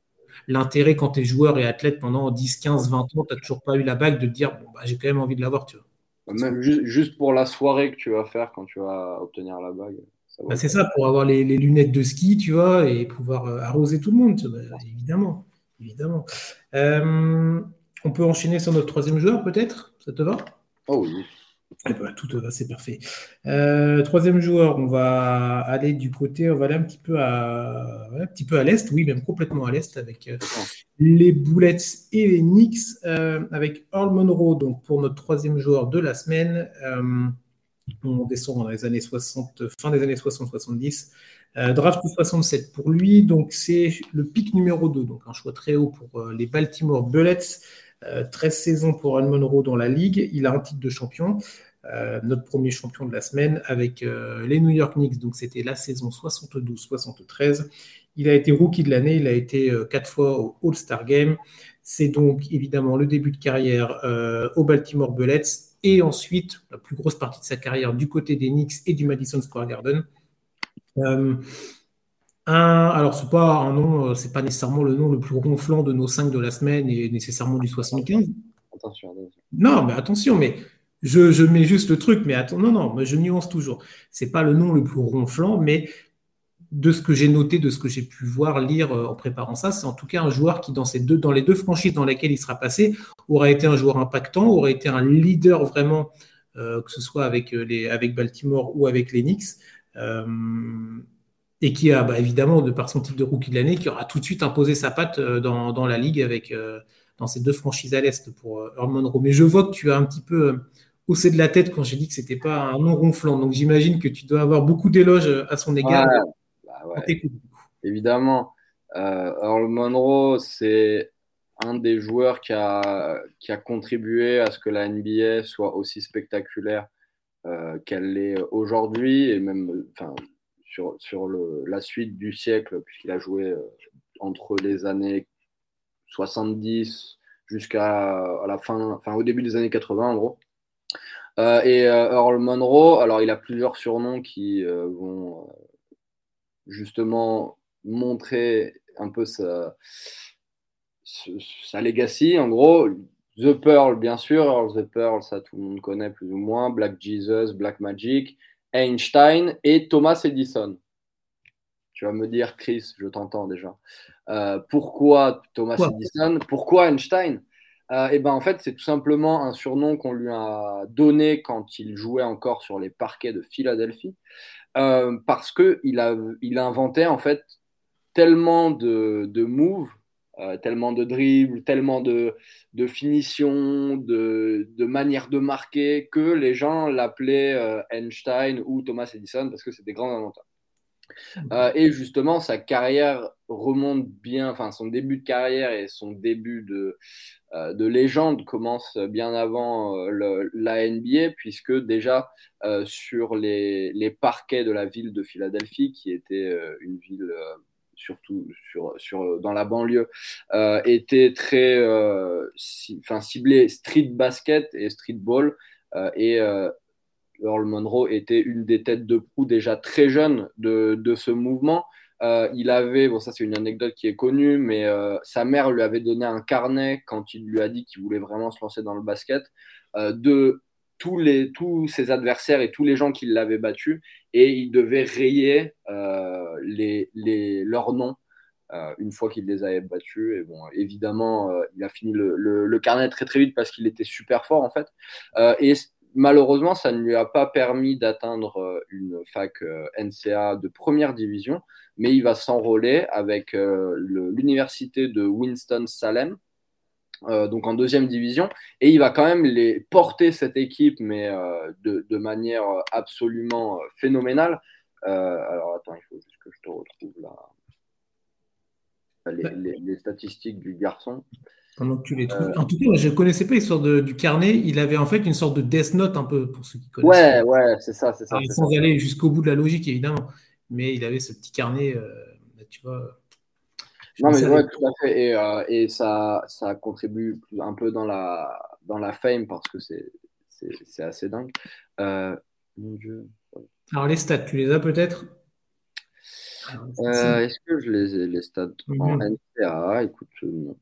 Speaker 1: l'intérêt quand tu es joueur et athlète pendant 10, 15, 20 ans, tu n'as toujours pas eu la bague de te dire, bon, bah, j'ai quand même envie de l'avoir, tu vois.
Speaker 2: Même juste pour la soirée que tu vas faire quand tu vas obtenir la bague.
Speaker 1: Bah, c'est ça, pour avoir les, lunettes de ski, tu vois, et pouvoir euh, arroser tout le monde, bah, évidemment évidemment. Euh, on peut enchaîner sur notre troisième joueur, peut-être? Ça te va?
Speaker 2: Oh oui.
Speaker 1: Eh ben, tout va, c'est parfait. Euh, troisième joueur, on va aller du côté, on va aller un petit peu à, un petit peu à l'est, oui, même complètement à l'est, avec euh, les Bullets et les Knicks, avec Earl Monroe, donc pour notre troisième joueur de la semaine. on descend dans les années 60, fin des années 60-70. Euh, draft 67 pour lui, donc c'est le pic numéro 2, donc un choix très haut pour euh, les Baltimore Bullets. 13 euh, saisons pour Al Monroe dans la ligue. Il a un titre de champion, notre premier champion de la semaine avec les New York Knicks. Donc c'était la saison 72-73. Il a été rookie de l'année, il a été quatre fois au All-Star Game. C'est donc évidemment le début de carrière aux Baltimore Bullets et ensuite la plus grosse partie de sa carrière du côté des Knicks et du Madison Square Garden. Euh, un, alors, c'est pas un nom, euh, c'est pas nécessairement le nom le plus ronflant de nos cinq de la semaine et nécessairement du 75. Attention, Non, mais attention, mais je, mets juste le truc, mais attends, non, non, mais je nuance toujours. C'est pas le nom le plus ronflant, mais de ce que j'ai noté, de ce que j'ai pu voir, lire euh, en préparant ça, c'est en tout cas un joueur qui, dans, ces deux, dans les deux franchises dans lesquelles il sera passé, aurait été un joueur impactant, aurait été un leader vraiment, que ce soit avec, les, avec Baltimore ou avec les Knicks. Euh, et qui a bah, évidemment, de par son titre de rookie de l'année, qui aura tout de suite imposé sa patte euh, dans, dans la ligue avec euh, dans ces deux franchises à l'Est pour Earl Monroe. Mais je vois que tu as un petit peu haussé de la tête quand j'ai dit que c'était pas un nom ronflant. Donc j'imagine que tu dois avoir beaucoup d'éloges à son égard.
Speaker 2: Bah évidemment. Earl Monroe, c'est un des joueurs qui a, qui a contribué à ce que la NBA soit aussi spectaculaire euh, qu'elle l'est aujourd'hui et même enfin, sur, sur le, la suite du siècle, puisqu'il a joué euh, entre les années 70 jusqu'à la fin, enfin au début des années 80 en gros. Euh, et Earl Monroe, alors il a plusieurs surnoms qui vont justement montrer un peu sa, sa legacy. En gros, The Pearl, bien sûr. The Pearl, ça tout le monde connaît plus ou moins. Black Jesus, Black Magic, Einstein et Thomas Edison. tu vas me dire, Chris, je t'entends déjà. Euh, pourquoi Thomas Edison? Pourquoi Einstein? Euh, Et ben en fait, c'est tout simplement un surnom qu'on lui a donné quand il jouait encore sur les parquets de Philadelphie, euh, parce que il a, il a inventé en fait tellement de, de moves tellement de dribbles, tellement de, de finition, de, de manière de marquer, que les gens l'appelaient Einstein ou Thomas Edison parce que c'est des grands inventeurs. Euh, et justement, sa carrière remonte bien, enfin son début de carrière et son début de, euh, de légende commence bien avant euh, la NBA, puisque déjà sur les, les, parquets de la ville de Philadelphie, qui était une ville surtout sur, sur, dans la banlieue, était très enfin, ciblée street basket et streetball. et Earl Monroe était une des têtes de proue déjà très jeune de, de ce mouvement. Euh, il avait, bon ça c'est une anecdote qui est connue, mais euh, sa mère lui avait donné un carnet quand il lui a dit qu'il voulait vraiment se lancer dans le basket euh, de tous, les, tous ses adversaires et tous les gens qui l'avaient battu et il devait rayer les, les, leurs noms une fois qu'il les avait battus. Et bon, évidemment, il a fini le, le, le, carnet très très vite parce qu'il était super fort en fait. et malheureusement, ça ne lui a pas permis d'atteindre euh, une fac euh, NCA de première division, mais il va s'enrôler avec euh, l'université de Winston-Salem, donc en deuxième division, et il va quand même les porter cette équipe, mais de, de, manière absolument phénoménale. alors attends, il faut juste que je te retrouve là. Les, les, les statistiques du garçon.
Speaker 1: Pendant que tu les trouves. Euh. En tout cas, je ne connaissais pas l'histoire du carnet. Il avait en fait une sorte de Death Note, un peu, pour ceux qui connaissent.
Speaker 2: Ouais, ouais, c'est ça, c'est ça.
Speaker 1: sans aller jusqu'au bout de la logique, évidemment. Mais il avait ce petit carnet, euh, bah, tu vois.
Speaker 2: Non, mais ouais, tout à fait. Et, euh, et, ça, ça contribue un peu dans la, dans la fame parce que c'est assez dingue. mon
Speaker 1: Dieu. Alors, les stats, tu les as peut-être?
Speaker 2: Est-ce que je les ai, les stats en. NCAA Écoute, non.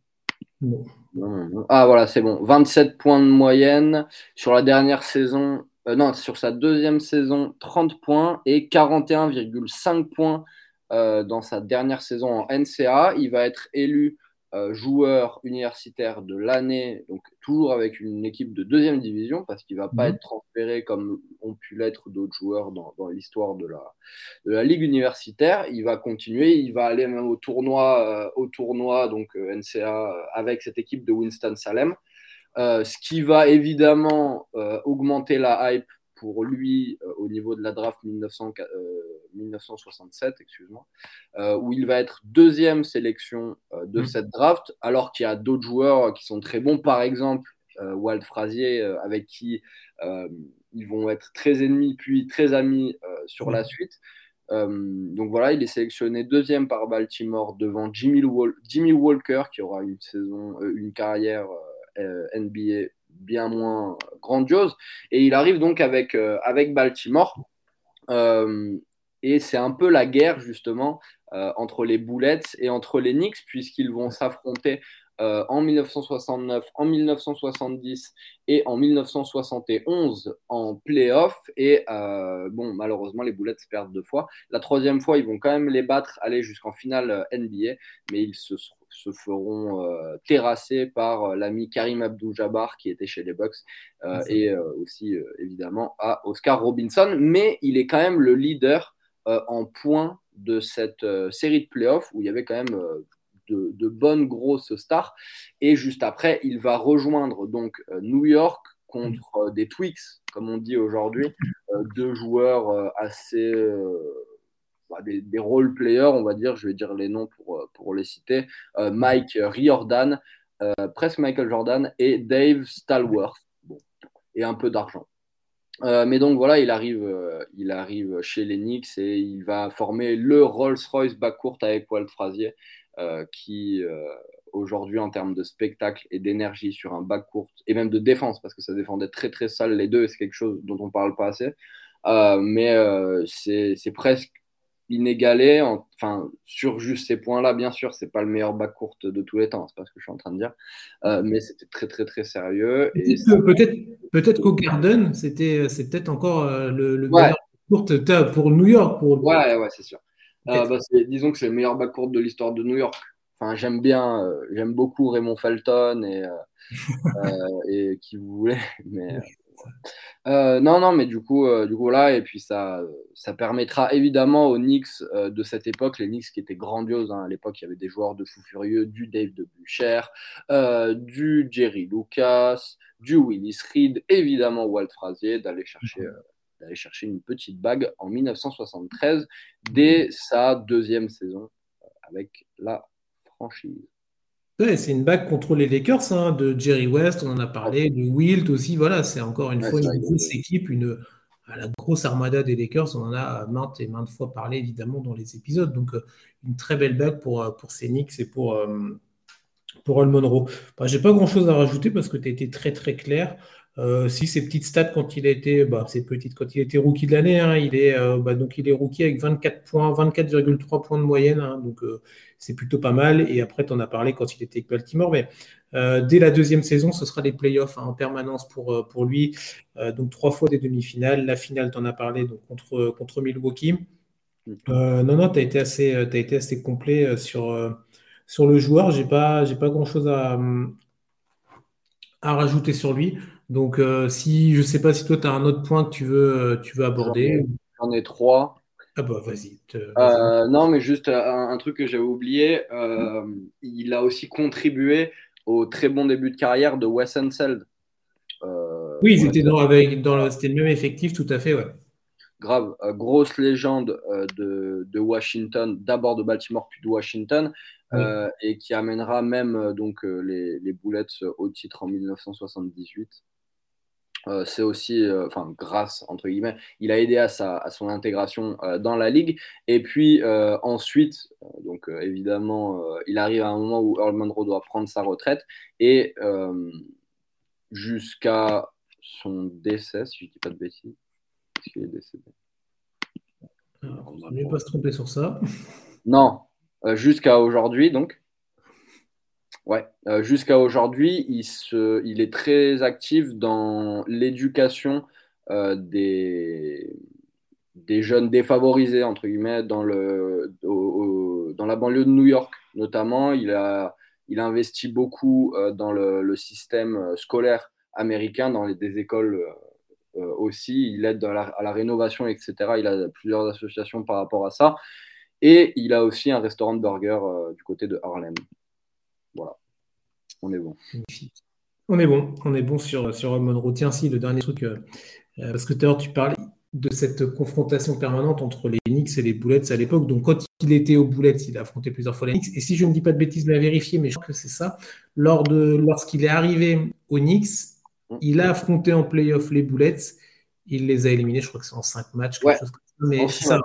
Speaker 2: Ah voilà, c'est bon. 27 points de moyenne sur la dernière saison. Euh, non, sur sa deuxième saison, 30 points et 41,5 points euh, dans sa dernière saison en NCA. Il va être élu euh, joueur universitaire de l'année, donc toujours avec une équipe de deuxième division, parce qu'il ne va pas mhm. être transféré comme ont pu l'être d'autres joueurs dans, dans l'histoire de la, de la ligue universitaire. Il va continuer, il va aller même au tournoi, euh, au tournoi donc euh, NCA avec cette équipe de Winston Salem. ce qui va évidemment augmenter la hype pour lui euh, au niveau de la draft 1967, euh, excuse-moi, euh, où il va être deuxième sélection de mm. cette draft, alors qu'il y a d'autres joueurs qui sont très bons, par exemple Walt Frazier, avec qui ils vont être très ennemis puis très amis sur la mm. suite. donc voilà, il est sélectionné deuxième par Baltimore devant Jimmy, Jimmy Walker, qui aura une saison, une carrière NBA bien moins grandiose. Et il arrive donc avec, euh, avec Baltimore. Euh, et c'est un peu la guerre justement euh, entre les Bullets et entre les Knicks, puisqu'ils vont s'affronter en 1969, en 1970 et en 1971 en playoff. Et bon, malheureusement, les Bullets perdent deux fois. La troisième fois, ils vont quand même les battre, aller jusqu'en finale NBA, mais ils se feront euh, terrasser par euh, l'ami Karim Abdul-Jabbar qui était chez les Bucks euh, et aussi évidemment à Oscar Robinson. Mais il est quand même le leader en points de cette série de playoffs où il y avait quand même de, bonnes grosses stars. Et juste après, il va rejoindre donc New York contre des Twix, comme on dit aujourd'hui, deux joueurs assez bah, des, des, role players, on va dire, je vais dire les noms pour, euh, pour les citer, euh, Mike Riordan, euh, presque Michael Jordan et Dave Stallworth, et un peu d'argent. Mais donc voilà, il arrive, il arrive chez les Knicks et il va former le Rolls-Royce backcourt avec Walt Frazier, qui aujourd'hui en termes de spectacle et d'énergie sur un backcourt et même de défense, parce que ça défendait très très sale les deux c'est quelque chose dont on parle pas assez. mais c'est presque inégalé, enfin, sur juste ces points-là, bien sûr, c'est pas le meilleur bac court de tous les temps, c'est pas ce que je suis en train de dire, euh, mais c'était très, très, très sérieux.
Speaker 1: Peut-être peut qu'au Garden, c'était c'est peut-être encore euh, le, meilleur court pour New York. Pour...
Speaker 2: Ouais, ouais, c'est sûr. bah, disons que c'est le meilleur backcourt de l'histoire de New York. Enfin, j'aime bien, j'aime beaucoup Raymond Felton et, [LAUGHS] et qui vous voulez, mais euh, non, non, mais du coup, euh, du coup, voilà, et puis ça, ça permettra évidemment aux Knicks euh, de cette époque, les Knicks qui étaient grandioses. Hein. à l'époque, il y avait des joueurs de fou furieux, du Dave de Bucher, du Jerry Lucas, du Willis Reed, évidemment Walt Frazier, d'aller chercher, d'aller chercher une petite bague en 1973 dès sa deuxième saison avec la franchise
Speaker 1: c'est une bague contre les Lakers hein, de Jerry West, on en a parlé, de Wilt aussi. Voilà, c'est encore une fois une grosse équipe, une, la grosse armada des Lakers. On en a maintes et maintes fois parlé évidemment dans les épisodes. Donc, euh, une très belle bague pour, euh, pour Knicks et pour, euh, pour Al Monroe. Bah, J'ai pas grand chose à rajouter parce que tu as été très très clair. Euh, si ces petites stats quand il a été, bah, c'est petite quand il était rookie de l'année, hein, il est euh, bah, donc il est rookie avec 24 points, 24,3 points de moyenne, hein, donc euh, c'est plutôt pas mal. Et après, tu en as parlé quand il était avec Baltimore, mais dès la deuxième saison, ce sera des playoffs hein, en permanence pour, pour lui. donc trois fois des demi-finales. La finale, tu en as parlé donc, contre, contre Milwaukee. non, non, tu as été assez, as été assez complet sur, sur le joueur. J'ai pas, j'ai pas grand chose à, à rajouter sur lui. Donc, euh, si je ne sais pas si toi, tu as un autre point que tu veux, euh, tu veux aborder.
Speaker 2: J'en ai, trois.
Speaker 1: Ah bah vas-y.
Speaker 2: Euh, non, mais juste un, truc que j'avais oublié, il a aussi contribué au très bon début de carrière de Wes Unseld.
Speaker 1: oui, c'était dans, dans c'était le même effectif, tout à fait, ouais.
Speaker 2: Grave, grosse légende de, de, Washington, d'abord de Baltimore puis de Washington, et qui amènera même donc les, les Bullets au titre en 1978. Euh, c'est aussi, euh, enfin, grâce, entre guillemets, il a aidé à, sa, à son intégration euh, dans la ligue. Et puis ensuite, donc évidemment, il arrive à un moment où Earl Monroe doit prendre sa retraite. Et jusqu'à son décès, si je ne dis pas de bêtises, est-ce qu'il est décédé?
Speaker 1: On ne va pas se tromper sur ça.
Speaker 2: Non, jusqu'à aujourd'hui, donc. Ouais, euh, jusqu'à aujourd'hui, il, se, il est très actif dans l'éducation euh, des, des jeunes défavorisés, entre guillemets, dans, le, dans la banlieue de New York notamment. Il a, il investi beaucoup euh, dans le, système scolaire américain, dans les, des écoles aussi. Il aide à la rénovation, etc. Il a plusieurs associations par rapport à ça. Et il a aussi un restaurant de burgers du côté de Harlem. Voilà. On est bon.
Speaker 1: On est bon. On est bon sur, sur. Tiens, si, le dernier truc, euh, euh, parce que tout à l'heure, tu parlais de cette confrontation permanente entre les Knicks et les Bullets à l'époque. Donc, quand il était aux Bullets, il a affronté plusieurs fois les Knicks. Et si je ne dis pas de bêtises, mais à vérifier, mais je crois que c'est ça. Lors de, lorsqu'il est arrivé aux Knicks, il a affronté en playoff les Bullets. Il les a éliminés, je crois que c'est en cinq matchs, quelque chose comme ça. Mais c'est ça.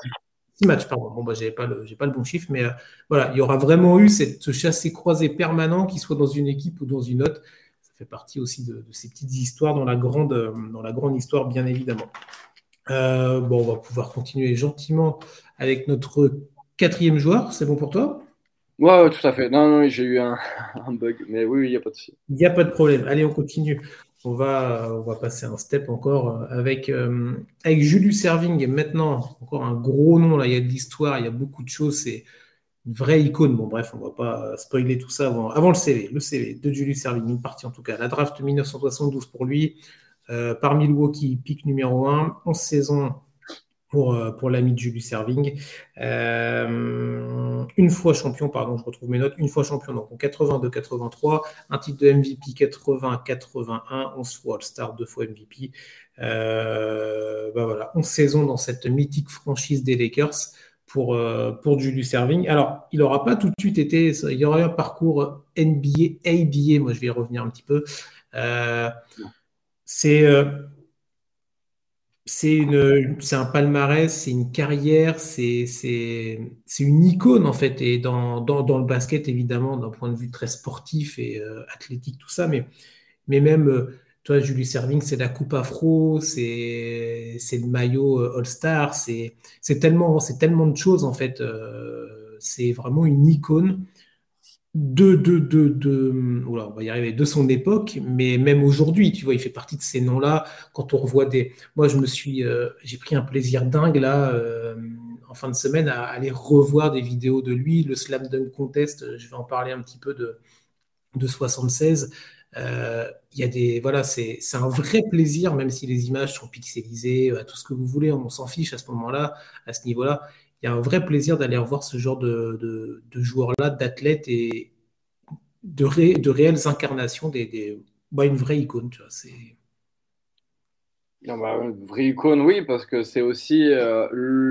Speaker 1: Six matchs, pardon. Bon, bah, j'ai pas le, pas le bon chiffre, mais euh, voilà, il y aura vraiment eu cette, ce chassé-croisé permanent, qu'il soit dans une équipe ou dans une autre. Ça fait partie aussi de, ces petites histoires dans la grande, euh, dans la grande histoire, bien évidemment. Euh, bon, on va pouvoir continuer gentiment avec notre quatrième joueur. C'est bon pour toi?
Speaker 2: Ouais, tout à fait. Non, non, j'ai eu un, [LAUGHS] un, bug, mais oui, il n'y a pas de souci.
Speaker 1: Il n'y a pas de problème. Allez, on continue on va, passer un step encore euh, avec, euh, avec Julius Serving. Maintenant, encore un gros nom. Là, il y a de l'histoire, il y a beaucoup de choses. C'est une vraie icône. Bon, bref, on ne va pas spoiler tout ça avant, avant le CV. Le CV de Julius Serving, une partie en tout cas. La draft 1972 pour lui. Euh, par Milwaukee, pick numéro 1, 11 saisons pour, euh, pour l'ami de Julius Serving. Euh, une fois champion, pardon, je retrouve mes notes, une fois champion, donc en 82-83, un titre de MVP 80-81, 11 fois All-Star, deux fois MVP. Euh, bah voilà, 11 saisons dans cette mythique franchise des Lakers pour, pour Julius Serving. Alors, il n'aura pas tout de suite été, il y aura un parcours NBA, ABA, moi je vais y revenir un petit peu. c'est c'est un palmarès, c'est une carrière, c'est une icône en fait. Et dans, dans, le basket, évidemment, d'un point de vue très sportif et euh, athlétique, tout ça, mais, mais même, euh, toi, Julie Serving, c'est la coupe afro, c'est le maillot euh, All-Star, c'est tellement, tellement de choses en fait. c'est vraiment une icône de, de, de, de on va y arriver, de son époque, mais même aujourd'hui, tu vois, il fait partie de ces noms-là. Quand on revoit des. Moi, je me suis. Euh, j'ai pris un plaisir dingue, là. Euh, en fin de semaine à aller revoir des vidéos de lui. Le Slam Dunk Contest, je vais en parler un petit peu de, de 76. Euh, il y a des voilà, c'est un vrai plaisir, même si les images sont pixelisées, euh, tout ce que vous voulez, on s'en fiche à ce moment-là, à ce niveau-là. Y a un vrai plaisir d'aller revoir ce genre de, de, joueurs-là, d'athlètes et de, de réelles incarnations des, des bah, une vraie icône. Tu vois, c'est
Speaker 2: non, bah, vraie icône, oui, parce que c'est aussi euh,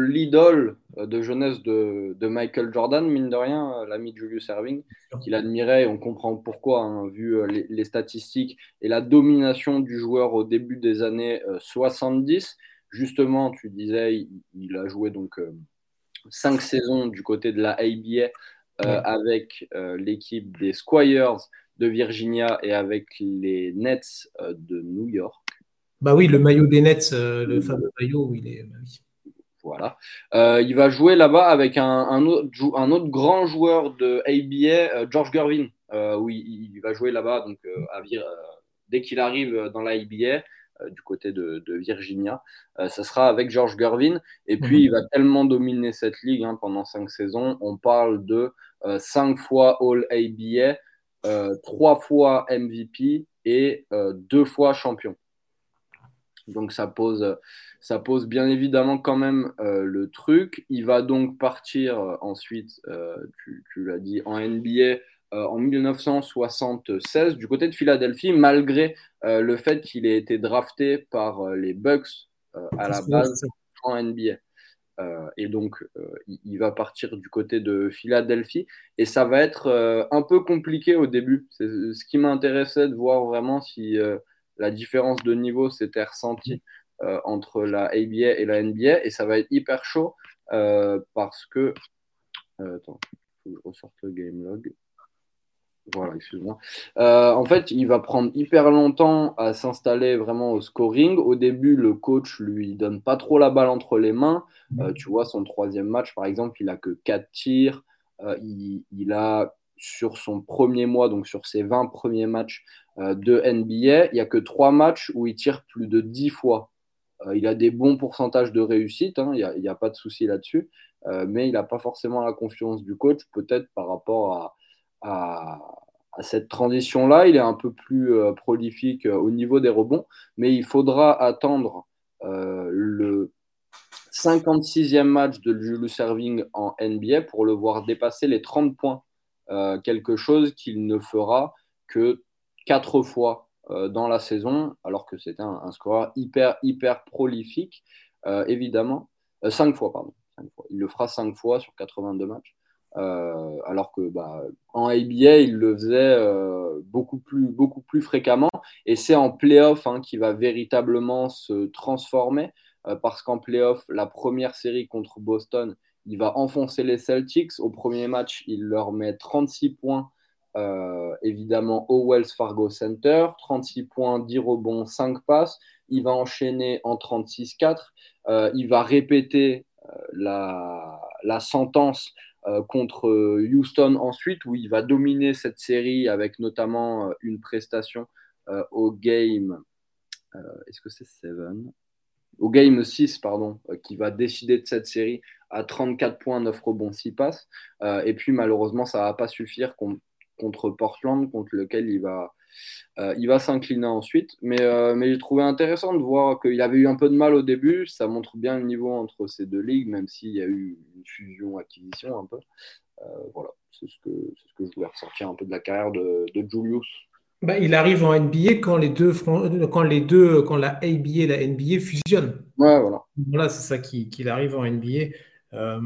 Speaker 2: l'idole de jeunesse de, de, Michael Jordan, mine de rien, euh, l'ami de Julius Erving, qu'il admirait, et on comprend pourquoi, hein, vu euh, les, statistiques et la domination du joueur au début des années 70. Justement, tu disais, il, a joué donc cinq saisons du côté de la ABA avec l'équipe des Squires de Virginia et avec les Nets de New York.
Speaker 1: Bah oui, le maillot des Nets, euh, le fameux maillot où il est. Bah
Speaker 2: voilà. Euh, il va jouer là-bas avec un, autre, un, autre, grand joueur de ABA, euh, George Gervin. oui, il, va jouer là-bas donc dès qu'il arrive dans la ABA. Du côté de, Virginia, ça sera avec George Gervin. Et puis, mhm. il va tellement dominer cette ligue hein, pendant cinq saisons. On parle de cinq fois All ABA, trois fois MVP et deux fois champion. Donc ça pose, ça pose bien évidemment quand même euh, le truc. Il va donc partir euh, ensuite, euh, tu, l'as dit, en NBA en 1976 du côté de Philadelphie, malgré le fait qu'il ait été drafté par les Bucks à la base en NBA. et donc, il, va partir du côté de Philadelphie. Et ça va être un peu compliqué au début. C'est ce qui m'intéressait de voir vraiment si la différence de niveau s'était ressentie euh, entre la ABA et la NBA et ça va être hyper chaud euh, parce que. Euh, attends, faut que je ressorte le game log. Voilà, excuse-moi. en fait, il va prendre hyper longtemps à s'installer vraiment au scoring. Au début, le coach lui donne pas trop la balle entre les mains. tu vois, son troisième match, par exemple, il a que 4 tirs. il, il, a sur son premier mois, donc sur ses 20 premiers matchs euh, de NBA, il n'y a que 3 matchs où il tire plus de 10 fois. Euh, il a des bons pourcentages de réussite, hein, il n'y a, pas de souci là-dessus, euh, mais il n'a pas forcément la confiance du coach, peut-être par rapport à, cette transition-là. Il est un peu plus prolifique au niveau des rebonds, mais il faudra attendre le 56e match de Julius Serving en NBA pour le voir dépasser les 30 points euh, quelque chose qu'il ne fera que quatre fois euh, dans la saison, alors que c'était un, score hyper, hyper prolifique, euh, évidemment. cinq fois, pardon. Il le fera cinq fois sur 82 matchs. Alors que bah, en ABA, il le faisait beaucoup, plus, beaucoup plus fréquemment. Et c'est en playoff hein, qu'il va véritablement se transformer, parce qu'en playoff, la première série contre Boston, il va enfoncer les Celtics. Au premier match, il leur met 36 points, euh, évidemment, au Wells Fargo Center. 36 points, 10 rebonds, 5 passes. Il va enchaîner en 36-4. Euh, il va répéter euh, la, sentence contre Houston ensuite, où il va dominer cette série avec notamment une prestation au game. Est-ce que c'est 7 au game 6, pardon, qui va décider de cette série à 34 points, 9 rebonds, 6 passes. Euh, et puis malheureusement, ça ne va pas suffire contre Portland, contre lequel il va, euh, il va s'incliner ensuite. Mais, euh, mais j'ai trouvé intéressant de voir qu'il avait eu un peu de mal au début. Ça montre bien le niveau entre ces deux ligues, même s'il y a eu une fusion-acquisition un peu. voilà, c'est ce, que, ce que je voulais ressortir un peu de la carrière de, de Julius.
Speaker 1: Bah, il arrive en NBA quand les deux, quand les deux, quand la ABA et la NBA fusionnent.
Speaker 2: Ouais, voilà.
Speaker 1: Voilà, c'est ça qu'il arrive en NBA. Euh,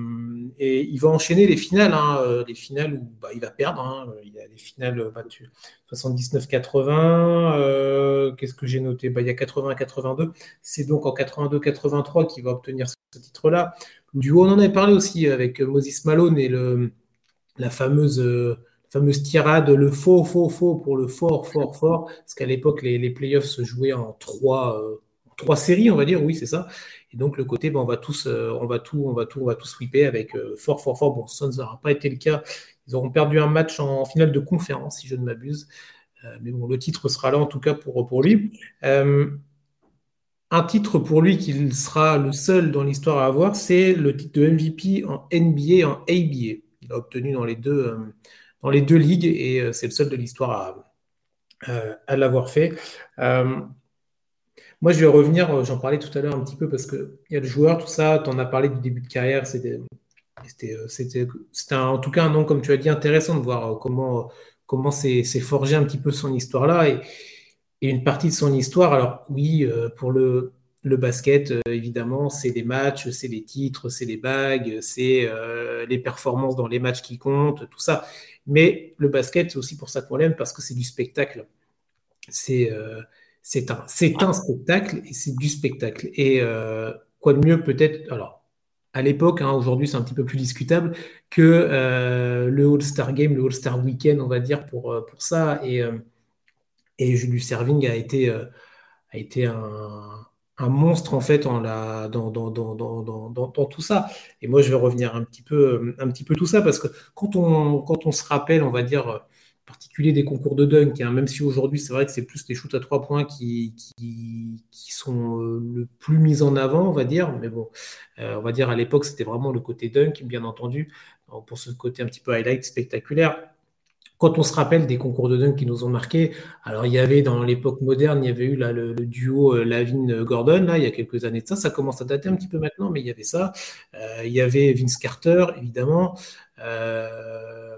Speaker 1: et il va enchaîner les finales, hein, euh, les finales où bah, il va perdre. Hein. il a des finales battues 79-80. Euh, qu'est-ce que j'ai noté? Bah, Il y a 80-82. C'est donc en 82-83 qu'il va obtenir ce titre-là. Du haut, on en avait parlé aussi avec Moses Malone et le, la fameuse fameuse tirade, le faux, faux, faux pour le fort, fort, fort. Parce qu'à l'époque, les, les, playoffs se jouaient en trois, trois séries, on va dire, oui, c'est ça. Et donc le côté, ben, on va tous, euh, on va tout, on va tout, on va tout sweeper avec euh, fort, fort, fort. Bon, ça n'aura pas été le cas. Ils auront perdu un match en finale de conférence, si je ne m'abuse. Euh, mais bon, le titre sera là en tout cas pour, pour lui. un titre pour lui qu'il sera le seul dans l'histoire à avoir, c'est le titre de MVP en NBA et en ABA. Il a obtenu dans les deux, ligues et c'est le seul de l'histoire à l'avoir fait. Moi, je vais revenir, j'en parlais tout à l'heure un petit peu parce qu'il y a le joueur, tout ça, tu en as parlé du début de carrière, c'était, c'était, en tout cas un nom, comme tu as dit, intéressant de voir comment, comment c'est, forgé un petit peu son histoire là. Et, une partie de son histoire. Alors oui, euh, pour le, basket, euh, évidemment, c'est les matchs, c'est les titres, c'est les bagues, c'est euh, les performances dans les matchs qui comptent, tout ça. Mais le basket, c'est aussi pour ça qu'on l'aime, parce que c'est du spectacle. C'est c'est un, un spectacle et c'est du spectacle. Et quoi de mieux peut-être, alors à l'époque, hein, aujourd'hui c'est un petit peu plus discutable, que le All-Star Game, le All-Star Weekend, on va dire, pour, pour ça. Et et Julius Serving a été, euh, a été un, monstre en fait en la, dans, dans, dans, dans, tout ça. Et moi, je vais revenir un petit peu, un petit peu tout ça parce que quand on, quand on se rappelle, on va dire, particulier des concours de dunk, hein, même si aujourd'hui c'est vrai que c'est plus les shoots à trois points qui, sont euh, le plus mis en avant, on va dire. Mais bon, euh, on va dire à l'époque c'était vraiment le côté dunk, bien entendu, pour ce côté un petit peu highlight spectaculaire quand on se rappelle des concours de dunk qui nous ont marqués, alors il y avait dans l'époque moderne, il y avait eu le, duo euh, Lavine-Gordon, là, il y a quelques années de ça, ça commence à dater un petit peu maintenant, mais il y avait ça. Il y avait Vince Carter, évidemment.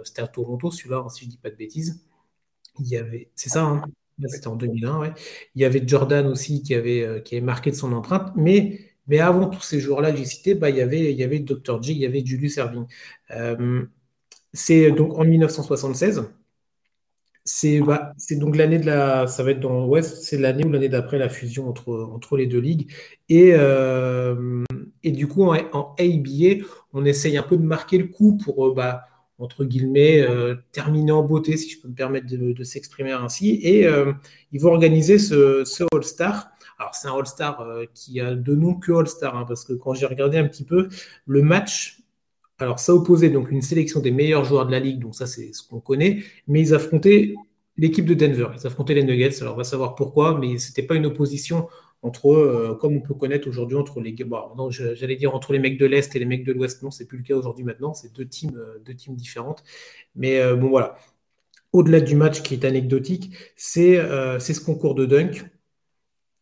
Speaker 1: C'était à Toronto, celui-là, si je dis pas de bêtises. Il y avait, c'est ça, hein c'était en 2001, ouais. Il y avait Jordan aussi qui avait, avait marqué de son empreinte, mais, avant tous ces jours-là j'ai cités, bah, il, y avait, Dr. J, il y avait Julius Erving. C'est donc en 1976. Bah, c'est donc l'année de la. Ça va être dans. Ouais, c'est l'année ou l'année d'après la fusion entre, les deux ligues. Et, euh, du coup, en, ABA, on essaye un peu de marquer le coup pour, euh, bah, entre guillemets, euh, terminer en beauté, si je peux me permettre de, s'exprimer ainsi. Et ils vont organiser ce, All-Star. Alors, c'est un All-Star qui a de nom que All-Star, hein, parce que quand j'ai regardé un petit peu, le match alors, ça opposait donc une sélection des meilleurs joueurs de la ligue, donc ça, c'est ce qu'on connaît, mais ils affrontaient l'équipe de Denver, ils affrontaient les Nuggets. Alors, on va savoir pourquoi, mais ce n'était pas une opposition entre eux, comme on peut connaître aujourd'hui entre les. Bon, j'allais dire entre les mecs de l'Est et les mecs de l'Ouest. Non, c'est plus le cas aujourd'hui maintenant, c'est deux teams, euh, deux teams différentes. Mais euh, bon, voilà. Au-delà du match qui est anecdotique, c'est euh, ce concours de dunk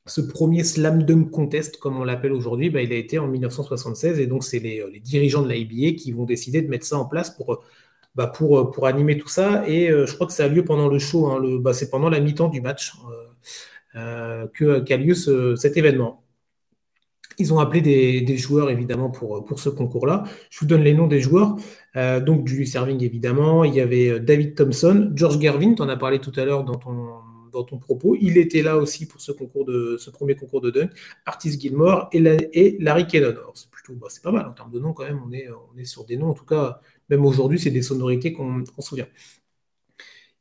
Speaker 1: ce premier slam dunk contest, comme on l'appelle aujourd'hui, bah, il a été en 1976 et donc c'est les, dirigeants de la NBA qui vont décider de mettre ça en place pour, bah, pour, pour animer tout ça. Et euh, je crois que ça a lieu pendant le show, hein, bah, c'est pendant la mi-temps du match euh, euh, qu'a lieu cet événement. Ils ont appelé des, joueurs évidemment pour, ce concours-là. Je vous donne les noms des joueurs. donc Julius Serving évidemment, il y avait David Thompson, George Gervin, tu en as parlé tout à l'heure dans ton, propos. Il était là aussi pour ce premier concours de dunk. Artis Gilmore et, Larry Cannon. C'est plutôt, bah, pas mal en termes de noms quand même. On est sur des noms. En tout cas, même aujourd'hui, c'est des sonorités qu'on se souvient.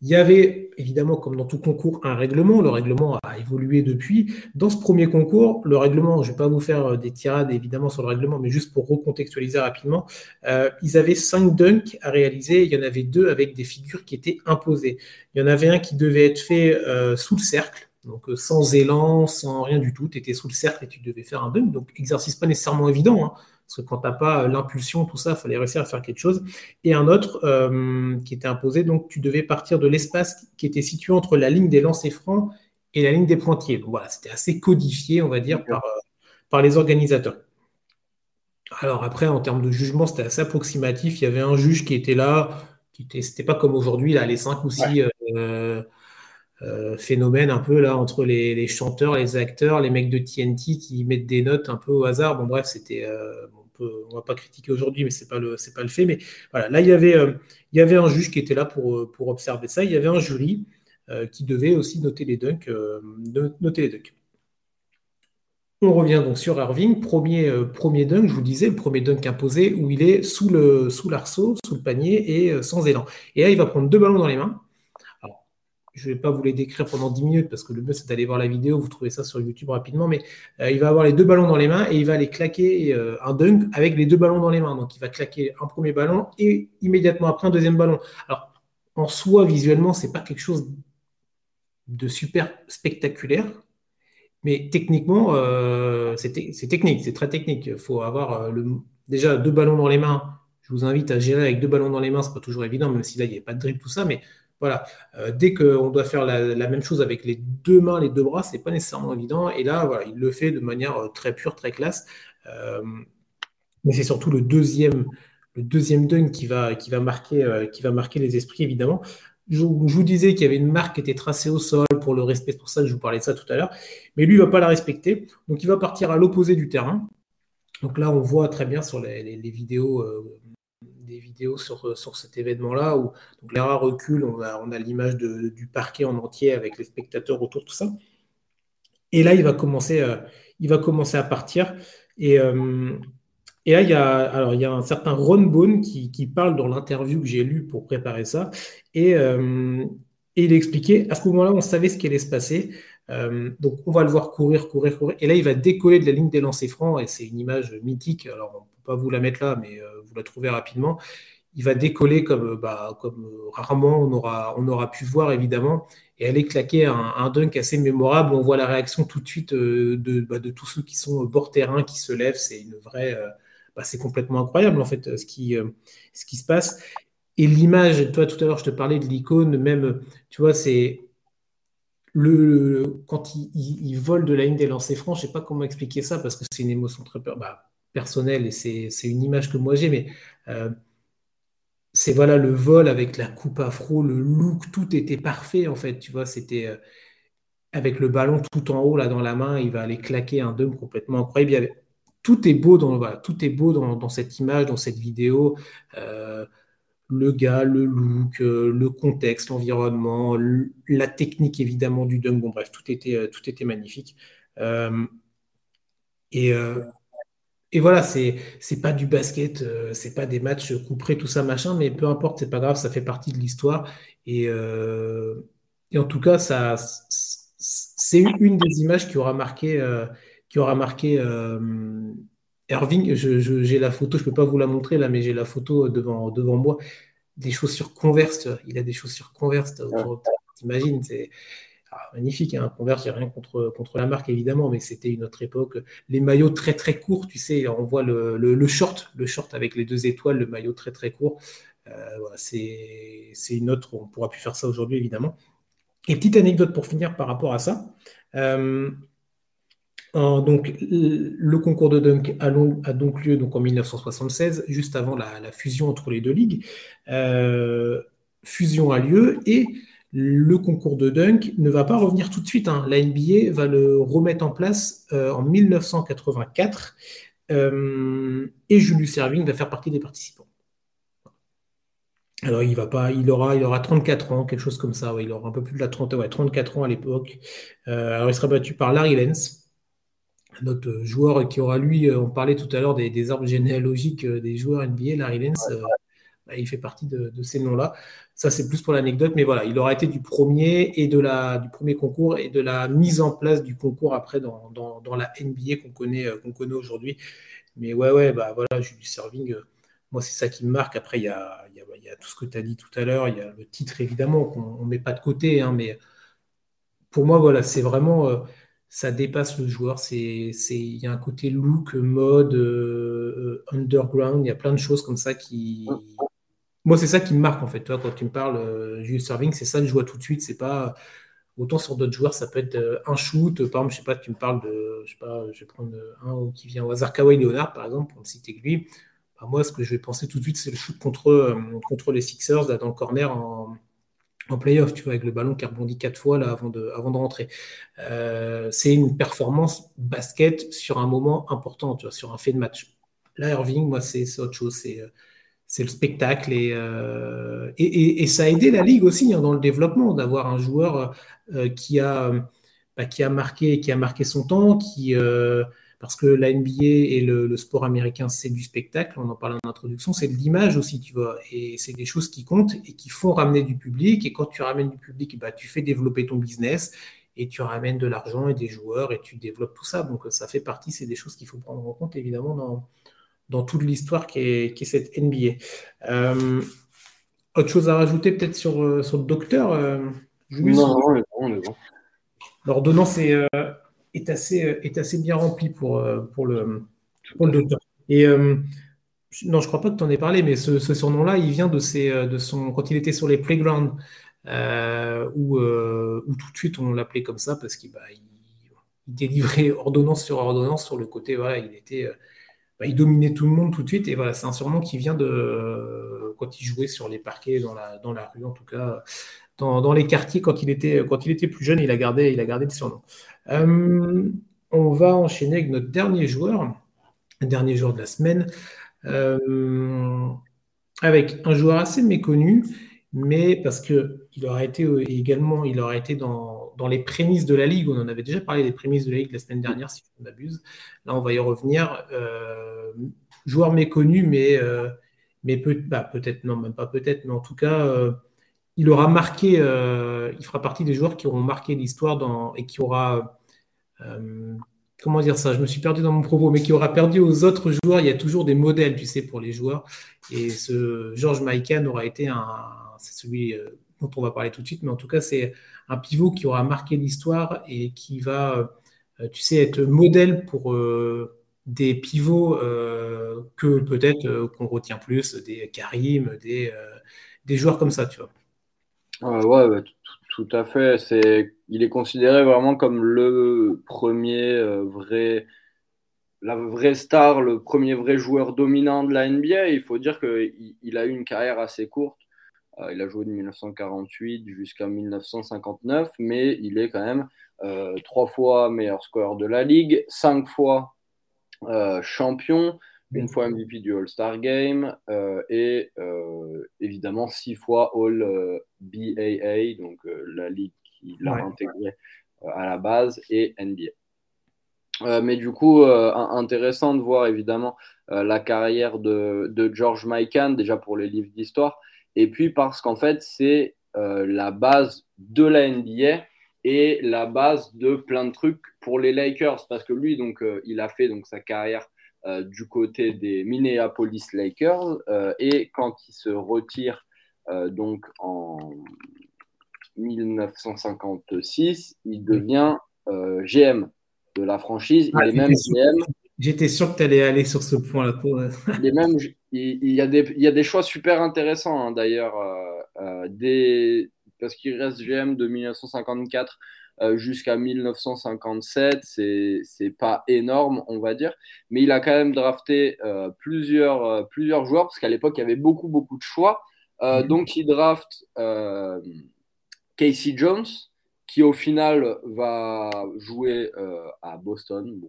Speaker 1: Il y avait évidemment, comme dans tout concours, un règlement. Le règlement a évolué depuis. Dans ce premier concours, le règlement, je ne vais pas vous faire euh, des tirades évidemment sur le règlement, mais juste pour recontextualiser rapidement, euh, ils avaient cinq dunks à réaliser. Il y en avait deux avec des figures qui étaient imposées. Il y en avait un qui devait être fait euh, sous le cercle. Donc sans élan, sans rien du tout, tu étais sous le cercle et tu devais faire un dunk. Donc exercice pas nécessairement évident. Hein. Parce que quand tu n'as pas euh, l'impulsion, tout ça, il fallait réussir à faire quelque chose. Et un autre euh, qui était imposé, donc tu devais partir de l'espace qui était situé entre la ligne des lancers francs et la ligne des pointiers. Donc voilà, c'était assez codifié, on va dire, par, euh, par les organisateurs. Alors après, en termes de jugement, c'était assez approximatif. Il y avait un juge qui était là, qui était, c'était pas comme aujourd'hui, là, les cinq ou six phénomènes un peu là entre les, chanteurs, les acteurs, les mecs de TNT qui mettent des notes un peu au hasard. Bon bref, c'était on va pas critiquer aujourd'hui, mais c'est pas le pas le fait. Mais voilà, là il y avait euh, un juge qui était là pour euh, pour observer ça. Il y avait un jury euh, qui devait aussi noter les dunks. On revient donc sur Irving, premier, dunk, je vous disais, le premier dunk imposé où il est sous le sous l'arceau, sous le panier et sans élan. Et là, il va prendre deux ballons dans les mains je ne vais pas vous les décrire pendant 10 minutes parce que le mieux c'est d'aller voir la vidéo, vous trouvez ça sur YouTube rapidement, mais euh, il va avoir les deux ballons dans les mains et il va aller claquer euh, un dunk avec les deux ballons dans les mains. Donc il va claquer un premier ballon et immédiatement après un deuxième ballon. Alors en soi, visuellement, ce n'est pas quelque chose de super spectaculaire, Mais techniquement, c'est technique, c'est très technique. Il faut avoir déjà deux ballons dans les mains. Je vous invite à gérer avec deux ballons dans les mains, c'est pas toujours évident, même si là, il n'y a pas de dribble, tout ça. Mais voilà, dès qu'on doit faire la, même chose avec les deux mains, les deux bras, c'est pas nécessairement évident. Et là, voilà, il le fait de manière très pure, très classe. mais c'est surtout le deuxième, le qui va, marquer, qui va marquer les esprits, évidemment. Je, vous disais qu'il y avait une marque qui était tracée au sol pour le respect, pour ça je vous parlais de ça tout à l'heure. Mais lui, il ne va pas la respecter. Donc, il va partir à l'opposé du terrain. Donc là, on voit très bien sur les, vidéos, euh, des vidéos sur, sur cet événement-là, où l'erreur recule, on a, on a l'image du parquet en entier avec les spectateurs autour, tout ça. Et là, il va commencer, euh, il va commencer à partir. Et, euh, et là, il y a, alors, il y a un certain Ron Bone qui, parle dans l'interview que j'ai lu pour préparer ça. Euh, et, il expliquait, à ce moment-là, on savait ce qui allait se passer. Euh, donc, on va le voir courir, courir, courir. Et là, il va décoller de la ligne des lancers francs. Et c'est une image mythique. Alors, on ne peut pas vous la mettre là, mais euh, la trouvez rapidement. Il va décoller comme, bah, comme rarement on aura, on aura pu voir, évidemment et aller claquer un, un, dunk assez mémorable. On voit la réaction tout de suite de, bah, de tous ceux qui sont bord terrain, qui se lèvent. C'est une vraie, bah, c'est complètement incroyable en fait ce qui, euh, ce qui se passe. Et l'image, toi tout à l'heure je te parlais de l'icône, même, tu vois, c'est le, quand il, vole de la ligne des lancers francs, je sais pas comment expliquer ça parce que c'est une émotion très bah, personnelle et c'est une image que moi j'ai, mais euh, c'est voilà le vol avec la coupe afro, le look, tout était parfait en fait, tu vois, c'était euh, avec le ballon tout en haut là dans la main, il va aller claquer un dunk complètement incroyable tout est beau dans, tout est beau dans, cette image, dans cette vidéo. Euh, le gars, le look, le contexte, l'environnement, la technique évidemment du dunk. Bon bref, tout était, tout était magnifique. et, et voilà, c'est c'est pas du basket, c'est pas des matchs couperés, tout ça machin, mais peu importe, c'est pas grave, ça fait partie de l'histoire. Et, et, en tout cas, ça c'est une des images qui aura marqué qui aura marqué euh, Irving. J'ai la photo, je ne peux pas vous la montrer là, mais j'ai la photo devant, devant moi. Des chaussures Converse, il a des chaussures Converse. T'imagines, c'est ah, magnifique. Hein, Converse, j'ai rien contre, contre la marque évidemment, mais c'était une autre époque. Les maillots très très courts, tu sais, on voit le, le, short, le short avec les deux étoiles, le maillot très très court. Euh, voilà, c'est une autre, on ne pourra plus faire ça aujourd'hui évidemment. Et petite anecdote pour finir par rapport à ça. Euh, donc, le concours de dunk a, donc lieu donc, en 1976, juste avant la, fusion entre les deux ligues. Euh, fusion a lieu et le concours de dunk ne va pas revenir tout de suite. Hein. La NBA va le remettre en place euh, en 1984 euh, et Julius Erving va faire partie des participants. Alors, il va pas, il aura, il aura 34 ans, quelque chose comme ça. il aura un peu plus de la 30, ouais, 34 ans à l'époque. alors, il sera battu par Larry Lenz notre joueur qui aura, lui, euh, on parlait tout à l'heure des, arbres généalogiques euh, des joueurs NBA, Larry Lenz, euh, bah, il fait partie de, ces noms-là. Ça, c'est plus pour l'anecdote, mais voilà, il aura été du premier et de la, du premier concours et de la mise en place du concours après dans, la NBA qu'on connaît, qu'on connaît aujourd'hui. Mais ouais, ouais, bah voilà, du Serving, moi, c'est ça qui me marque. Après, il y a, tout ce que tu as dit tout à l'heure, il y a le titre, évidemment, qu'on ne met pas de côté, hein, mais pour moi, voilà, c'est vraiment ça dépasse le joueur. Il y a un côté look, mode, euh, euh, underground. Il y a plein de choses comme ça qui. Moi, c'est ça qui me marque en fait. Toi, quand tu me parles euh, serving, c'est ça que je vois tout de suite. C'est pas autant sur d'autres joueurs, ça peut être un shoot. Par exemple, je sais pas, tu me parles de, je sais pas, je vais prendre un qui vient au hasard, Kawhi Leonard par exemple, pour ne citer que lui. Bah, moi, ce que je vais penser tout de suite, c'est le shoot contre contre les Sixers dans le corner en playoff, tu vois, avec le ballon qui rebondit quatre fois là, avant, de, rentrer. Euh, c'est une performance basket sur un moment important, sur un fait de match. Là, Irving, moi, c'est autre chose. C'est c'est le spectacle euh, et, et, ça a aidé la ligue aussi hein, dans le développement d'avoir un joueur euh, qui a bah, qui a marqué qui a marqué son temps parce que la NBA et le, sport américain, c'est du spectacle, on en parle en introduction, c'est de l'image aussi, tu vois, et c'est des choses qui comptent et qui font ramener du public, et quand tu ramènes du public, bah, tu fais développer ton business, et tu ramènes de l'argent et des joueurs, et tu développes tout ça, donc ça fait partie, c'est des choses qu'il faut prendre en compte, évidemment, dans, dans toute l'histoire qui est, cette NBA. Euh, autre chose à rajouter peut-être sur, euh, sur le docteur euh,
Speaker 2: Non, on est bon, on est bon.
Speaker 1: L'ordonnance est est, assez, est assez bien rempli pour, pour, le, pour le docteur. Et non, je crois pas que tu en aies parlé, mais ce, surnom-là, il vient de, ses, de son, quand il était sur les playgrounds, où, où, tout de suite on l'appelait comme ça parce qu'il bah, il, délivrait [LAUGHS] ordonnance sur ordonnance sur le côté, voilà, il était bah, il dominait tout le monde tout de suite. Et voilà, c'est un surnom qui vient de quand il jouait sur les parquets, dans la, dans la rue, en tout cas, dans, dans les quartiers, quand il, était, quand il était plus jeune, il a gardé, il a gardé le surnom. Euh, on va enchaîner avec notre dernier joueur, dernier joueur de la semaine, euh, avec un joueur assez méconnu, mais parce qu'il aurait été également, il aurait été dans, dans, les prémices de la Ligue, on en avait déjà parlé des prémices de la Ligue la semaine dernière, si je ne m'abuse. Là, on va y revenir. Euh, joueur méconnu, mais, euh, mais bah, peut-être, non, même pas peut-être, mais en tout cas, euh, il aura marqué, il fera partie des joueurs qui auront marqué l'histoire et qui aura comment dire ça? Je me suis perdu dans mon propos, mais qui aura perdu aux autres joueurs. Il y a toujours des modèles, tu sais, pour les joueurs. Et ce George Mikan aura été un, c'est celui dont on va parler tout de suite, mais en tout cas, c'est un pivot qui aura marqué l'histoire et qui va, euh, tu sais, être modèle pour euh, des pivots que peut-être qu'on retient plus, des Karim, des, des joueurs comme ça, tu
Speaker 2: vois. ouais, tout, à fait. Il est considéré vraiment comme le premier vrai la vraie star, le premier vrai joueur dominant de la NBA. Il faut dire qu'il il a eu une carrière assez courte. Euh, il a joué de 1948 jusqu'à 1959, mais il est quand même euh, trois fois meilleur scoreur de la ligue, cinq fois euh, champion, une fois MVP du All-Star Game et évidemment six fois All BAA, donc la ligue qui l'a intégré à la base, et NBA. mais du coup, intéressant de voir évidemment la carrière de, de George Mikan, déjà pour les livres d'histoire, et puis parce qu'en fait, c'est euh, la base de la NBA et la base de plein de trucs pour les Lakers. Parce que lui, donc, euh, il a fait donc, sa carrière euh, du côté des Minneapolis Lakers. et quand il se retire donc en 1956, il devient GM de la franchise. il est même GM
Speaker 1: J'étais sûr que tu allais aller sur ce point-là.
Speaker 2: il, il, y a des, il y a des choix super intéressants hein, d'ailleurs, euh, euh, parce qu'il reste GM de 1954 euh, jusqu'à 1957. C'est, c'est pas énorme, on va dire, mais il a quand même drafté plusieurs, plusieurs joueurs parce qu'à l'époque il y avait beaucoup, beaucoup de choix. Mm-hmm. Donc il draft Casey Jones qui au final va jouer euh, à Boston.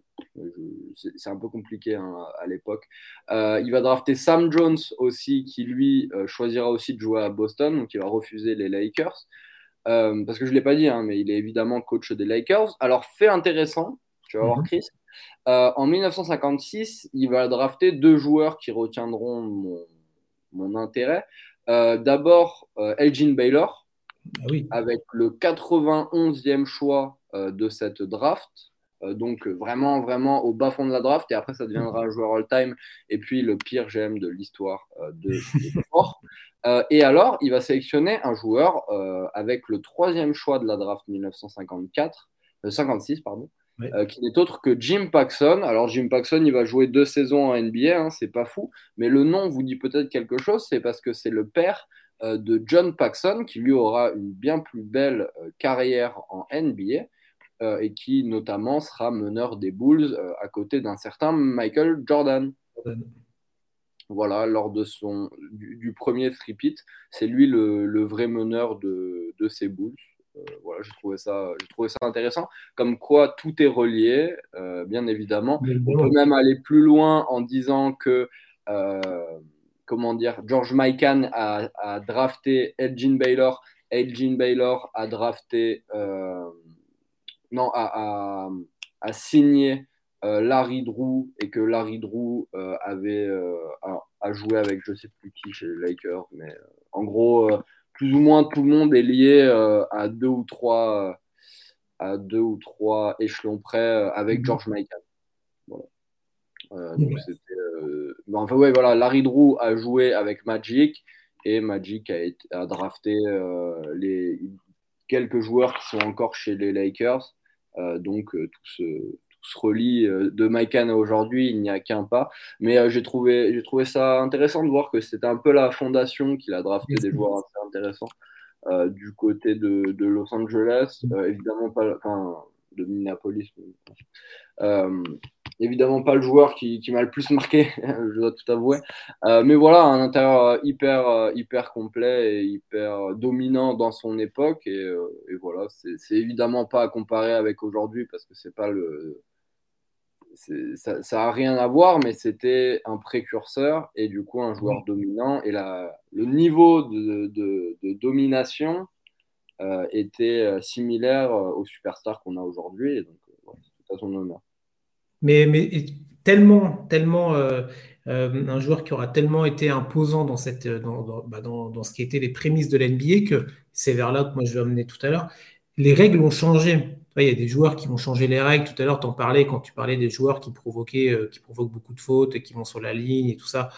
Speaker 2: c'est un peu compliqué hein, à l'époque. Euh, il va drafter Sam Jones aussi, qui lui euh, choisira aussi de jouer à Boston, donc il va refuser les Lakers. parce que je ne l'ai pas dit, hein, mais il est évidemment coach des Lakers. Alors, fait intéressant, tu vas voir, mhm. Chris. en 1956, il va drafter deux joueurs qui retiendront mon, mon intérêt. D'abord, Elgin Baylor,
Speaker 1: ah
Speaker 2: avec le 91e choix euh, de cette draft. Euh, donc vraiment, vraiment au bas fond de la draft. Et après, ça deviendra un joueur all-time. Et puis le pire GM de l'histoire euh, de, sport. [LAUGHS] et alors, il va sélectionner un joueur avec le troisième choix de la draft 1954, 56, pardon, qui n'est autre que Jim Paxson. Alors, Jim Paxson, il va jouer deux saisons en NBA, hein, c'est pas fou, mais le nom vous dit peut-être quelque chose, c'est parce que c'est le père euh, de John Paxson, qui lui aura une bien plus belle euh, carrière en NBA euh, et qui notamment sera meneur des Bulls à côté d'un certain Michael Jordan. Voilà, lors de son, du, premier tripit, c'est lui le, vrai meneur de, de ces Bulls. voilà, j'ai trouvé, ça, trouvé ça intéressant. Comme quoi tout est relié, bien évidemment. On peut même aller plus loin en disant que comment dire, George Mikan a, drafté Elgin Baylor, Elgin Baylor a drafté, euh, non, a, signé euh, Larry Drew et que Larry Drew euh, avait a, joué avec je sais plus qui chez les Lakers, mais en gros, plus ou moins tout le monde est lié à deux ou trois à deux ou trois échelons près avec mhm. George Mikan. Donc c'était enfin, ouais, voilà, Larry Drew a joué avec Magic et Magic a, été, a drafté euh, les, quelques joueurs qui sont encore chez les Lakers. donc tout se, se relie de Maïkan à aujourd'hui, il n'y a qu'un pas. Mais j'ai trouvé, j'ai trouvé ça intéressant de voir que c'était un peu la fondation qu'il a drafté des joueurs assez intéressants du côté de, de Los Angeles, évidemment pas, enfin, de Minneapolis. Euh, évidemment pas le joueur qui, m'a le plus marqué, [LAUGHS] je dois tout avouer. Euh, mais voilà, un intérieur hyper, hyper complet et hyper dominant dans son époque. Et, euh, voilà, c'est évidemment pas à comparer avec aujourd'hui parce que c'est pas le. Ça, ça a rien à voir, mais c'était un précurseur et du coup un joueur dominant. Et la, le niveau de, de, domination était similaire aux superstars qu'on a aujourd'hui. Et donc, c'est tout à son honneur.
Speaker 1: Mais, tellement, tellement euh, euh, un joueur qui aura tellement été imposant dans, cette, dans, bah, dans, ce qui était les prémices de l'NBA que c'est vers là que moi je vais amener tout à l'heure. Les règles ont changé. Il y a des joueurs qui vont changer les règles. Tout à l'heure, tu en parlais quand tu parlais des joueurs qui provoquaient, euh, qui provoquent beaucoup de fautes et qui vont sur la ligne et tout ça.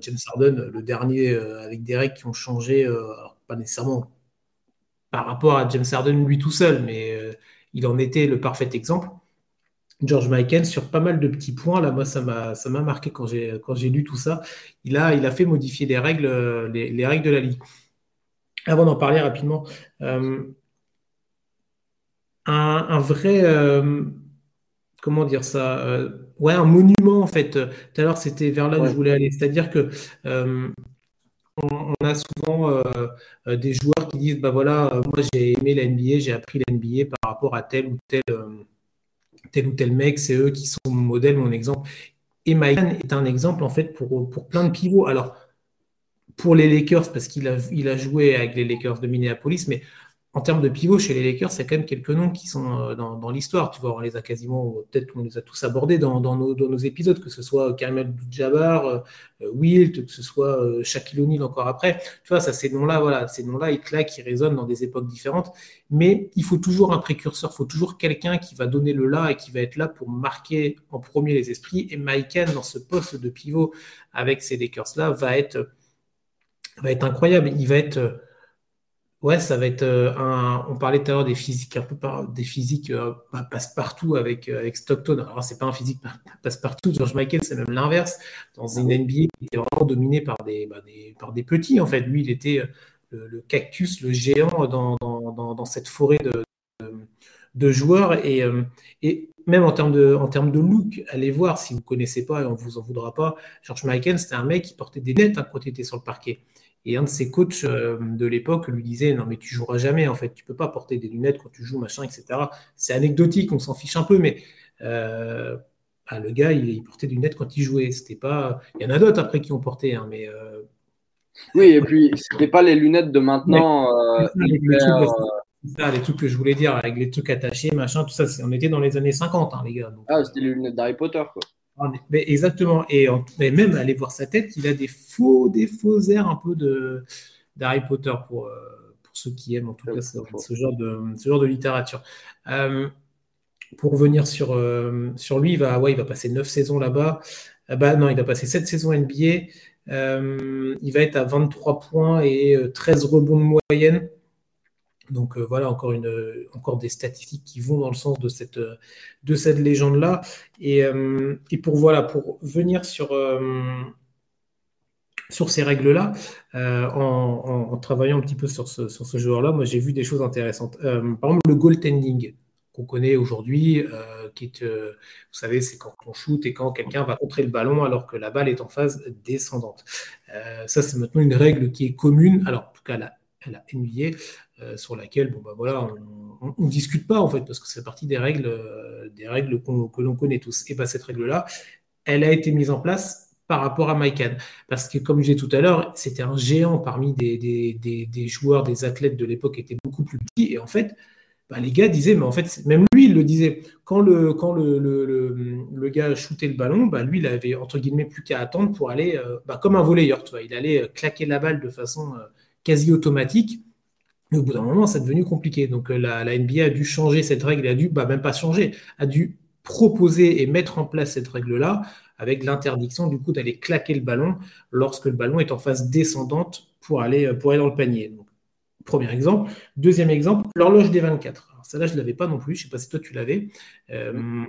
Speaker 1: James Harden, le dernier avec des règles qui ont changé, pas nécessairement par rapport à James Harden lui tout seul, mais il en était le parfait exemple. George Michael sur pas mal de petits points. Là, moi, ça m'a, ça m'a marqué quand j'ai, quand j'ai lu tout ça. Il a, il a fait modifier les règles, les, règles de la Ligue. Avant d'en parler rapidement, euh, un, vrai, euh, comment dire ça euh, Ouais, un monument en fait. Tout à l'heure, c'était vers là où je voulais aller. C'est-à-dire que on, a souvent des joueurs qui disent bah voilà, moi j'ai aimé la NBA, j'ai appris la NBA par rapport à tel ou tel tel ou tel mec, c'est eux qui sont mon modèle, mon exemple. Et Mike est un exemple en fait pour, pour plein de pivots. Alors, pour les Lakers, parce qu'il a, il a joué avec les Lakers de Minneapolis, mais en termes de pivot, chez les Lakers, c'est quand même quelques noms qui sont euh, dans, l'histoire. Tu vois, on les a quasiment, peut-être on les a tous abordés dans, nos, épisodes, que ce soit Karim Abdul-Jabbar, euh, Wilt, que ce soit euh, Shaquille O'Neal encore après. Tu vois, ça, ces noms-là, voilà, ces noms-là, ils claquent, ils résonnent dans des époques différentes. Mais il faut toujours un précurseur, il faut toujours quelqu'un qui va donner le là et qui va être là pour marquer en premier les esprits. Et Mike dans ce poste de pivot avec ces Lakers-là, va être, va être incroyable. Il va être Ouais, ça va être euh, un. On parlait tout à l'heure des physiques, un peu par, des physiques euh, passe-partout avec, euh, avec Stockton. Alors, c'est pas un physique [LAUGHS] passe-partout. George Michael, c'est même l'inverse. Dans une NBA qui était vraiment dominée par des, bah, des, par des petits, en fait. Lui, il était le, cactus, le géant dans, dans, dans, cette forêt de, de, joueurs. Et, et, même en termes, de, en termes de look, allez voir si vous ne connaissez pas et on ne vous en voudra pas. George Michael, c'était un mec qui portait des nettes hein, quand il était sur le parquet. Et un de ses coachs euh, de l'époque lui disait Non, mais tu joueras jamais, en fait, tu peux pas porter des lunettes quand tu joues, machin, etc. C'est anecdotique, on s'en fiche un peu, mais euh, bah, le gars, il, portait des lunettes quand il jouait. C'était pas. Il y en a d'autres après qui ont porté, hein, mais. Euh,
Speaker 2: oui, et puis c'était pas les lunettes de maintenant.
Speaker 1: Ça, les trucs que je voulais dire, avec les trucs attachés, machin, tout ça. On était dans les années 50, hein, les gars.
Speaker 2: ah, c'était les lunettes d'Harry Potter, quoi.
Speaker 1: Ah, mais exactement. Et, même aller voir sa tête, il a des faux, des faux airs un peu de d'Harry Potter pour, euh, pour ceux qui aiment en tout cas ce, genre de, ce genre de littérature. Euh, pour revenir sur, euh, sur lui, il va, ouais, il va passer 9 saisons là-bas. bah, non, il va passer 7 saisons NBA. il va être à 23 points et 13 rebonds de moyenne. Donc euh, voilà, encore, une, encore des statistiques qui vont dans le sens de cette, de cette légende-là. Et, euh, et, pour, voilà, pour venir sur, euh, sur ces règles-là, en, travaillant un petit peu sur ce, sur ce joueur-là, moi j'ai vu des choses intéressantes. par exemple, le goaltending qu'on connaît aujourd'hui, qui est, vous savez, c'est quand on shoot et quand quelqu'un va contrer le ballon alors que la balle est en phase descendante. ça, c'est maintenant une règle qui est commune, alors en tout cas la, la NBA, euh, sur laquelle bon, bah, voilà, on ne discute pas en fait, parce que c'est partie des règles, euh, des règles que l'on connaît tous. Et pas bah, cette règle-là, elle a été mise en place par rapport à Mike Parce que comme disais tout à l'heure, c'était un géant parmi des, des, des, joueurs, des athlètes de l'époque étaient beaucoup plus petits. Et en fait, bah, les gars disaient, mais en fait, même lui, il le disait, quand le, quand le, le, le, gars shootait le ballon, bah, lui, il avait entre guillemets plus qu'à attendre pour aller, euh, bah, comme un volleyeur, tu vois, il allait claquer la balle de façon quasi automatique au bout d'un moment, c'est devenu compliqué. Donc euh, la, NBA a dû changer cette règle, a dû, bah, même pas changer, a dû proposer et mettre en place cette règle-là avec l'interdiction du coup d'aller claquer le ballon lorsque le ballon est en phase descendante pour aller, pour aller dans le panier. premier exemple. Deuxième exemple, l'horloge des 24. Alors celle-là, je ne l'avais pas non plus. Je ne sais pas si toi tu l'avais. Euh,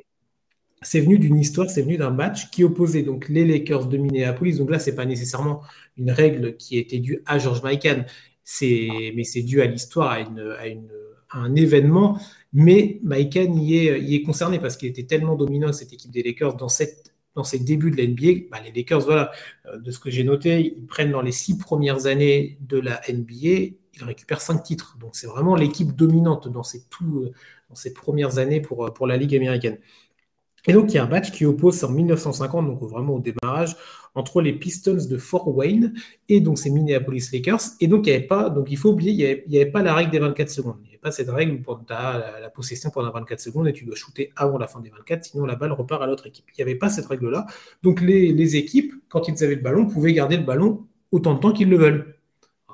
Speaker 1: c'est venu d'une histoire, c'est venu d'un match qui opposait donc les Lakers de Minneapolis. Donc là, ce n'est pas nécessairement une règle qui était due à George Mikan, mais c'est dû à l'histoire, à, un événement. Mais Mikan y est, y est concerné parce qu'il était tellement dominant, cette équipe des Lakers, dans cette dans ses débuts de l'NBA, bah, les Lakers, voilà, euh, de ce que j'ai noté, ils prennent dans les six premières années de la NBA, ils récupèrent cinq titres. Donc c'est vraiment l'équipe dominante dans ces, euh, ces premières années euh, pour la Ligue américaine. Et donc, il y a un match qui oppose en 1950, donc vraiment au démarrage, entre les Pistons de Fort Wayne et donc ces Minneapolis Lakers. Et donc, il n'y avait pas, donc il faut oublier, il n'y avait, pas la règle des 24 secondes. Il n'y avait pas cette règle où tu as la, possession pendant 24 secondes et tu dois shooter avant la fin des 24, sinon la balle repart à l'autre équipe. Il n'y avait pas cette règle-là. Donc, les, équipes, quand ils avaient le ballon, pouvaient garder le ballon autant de temps qu'ils le veulent.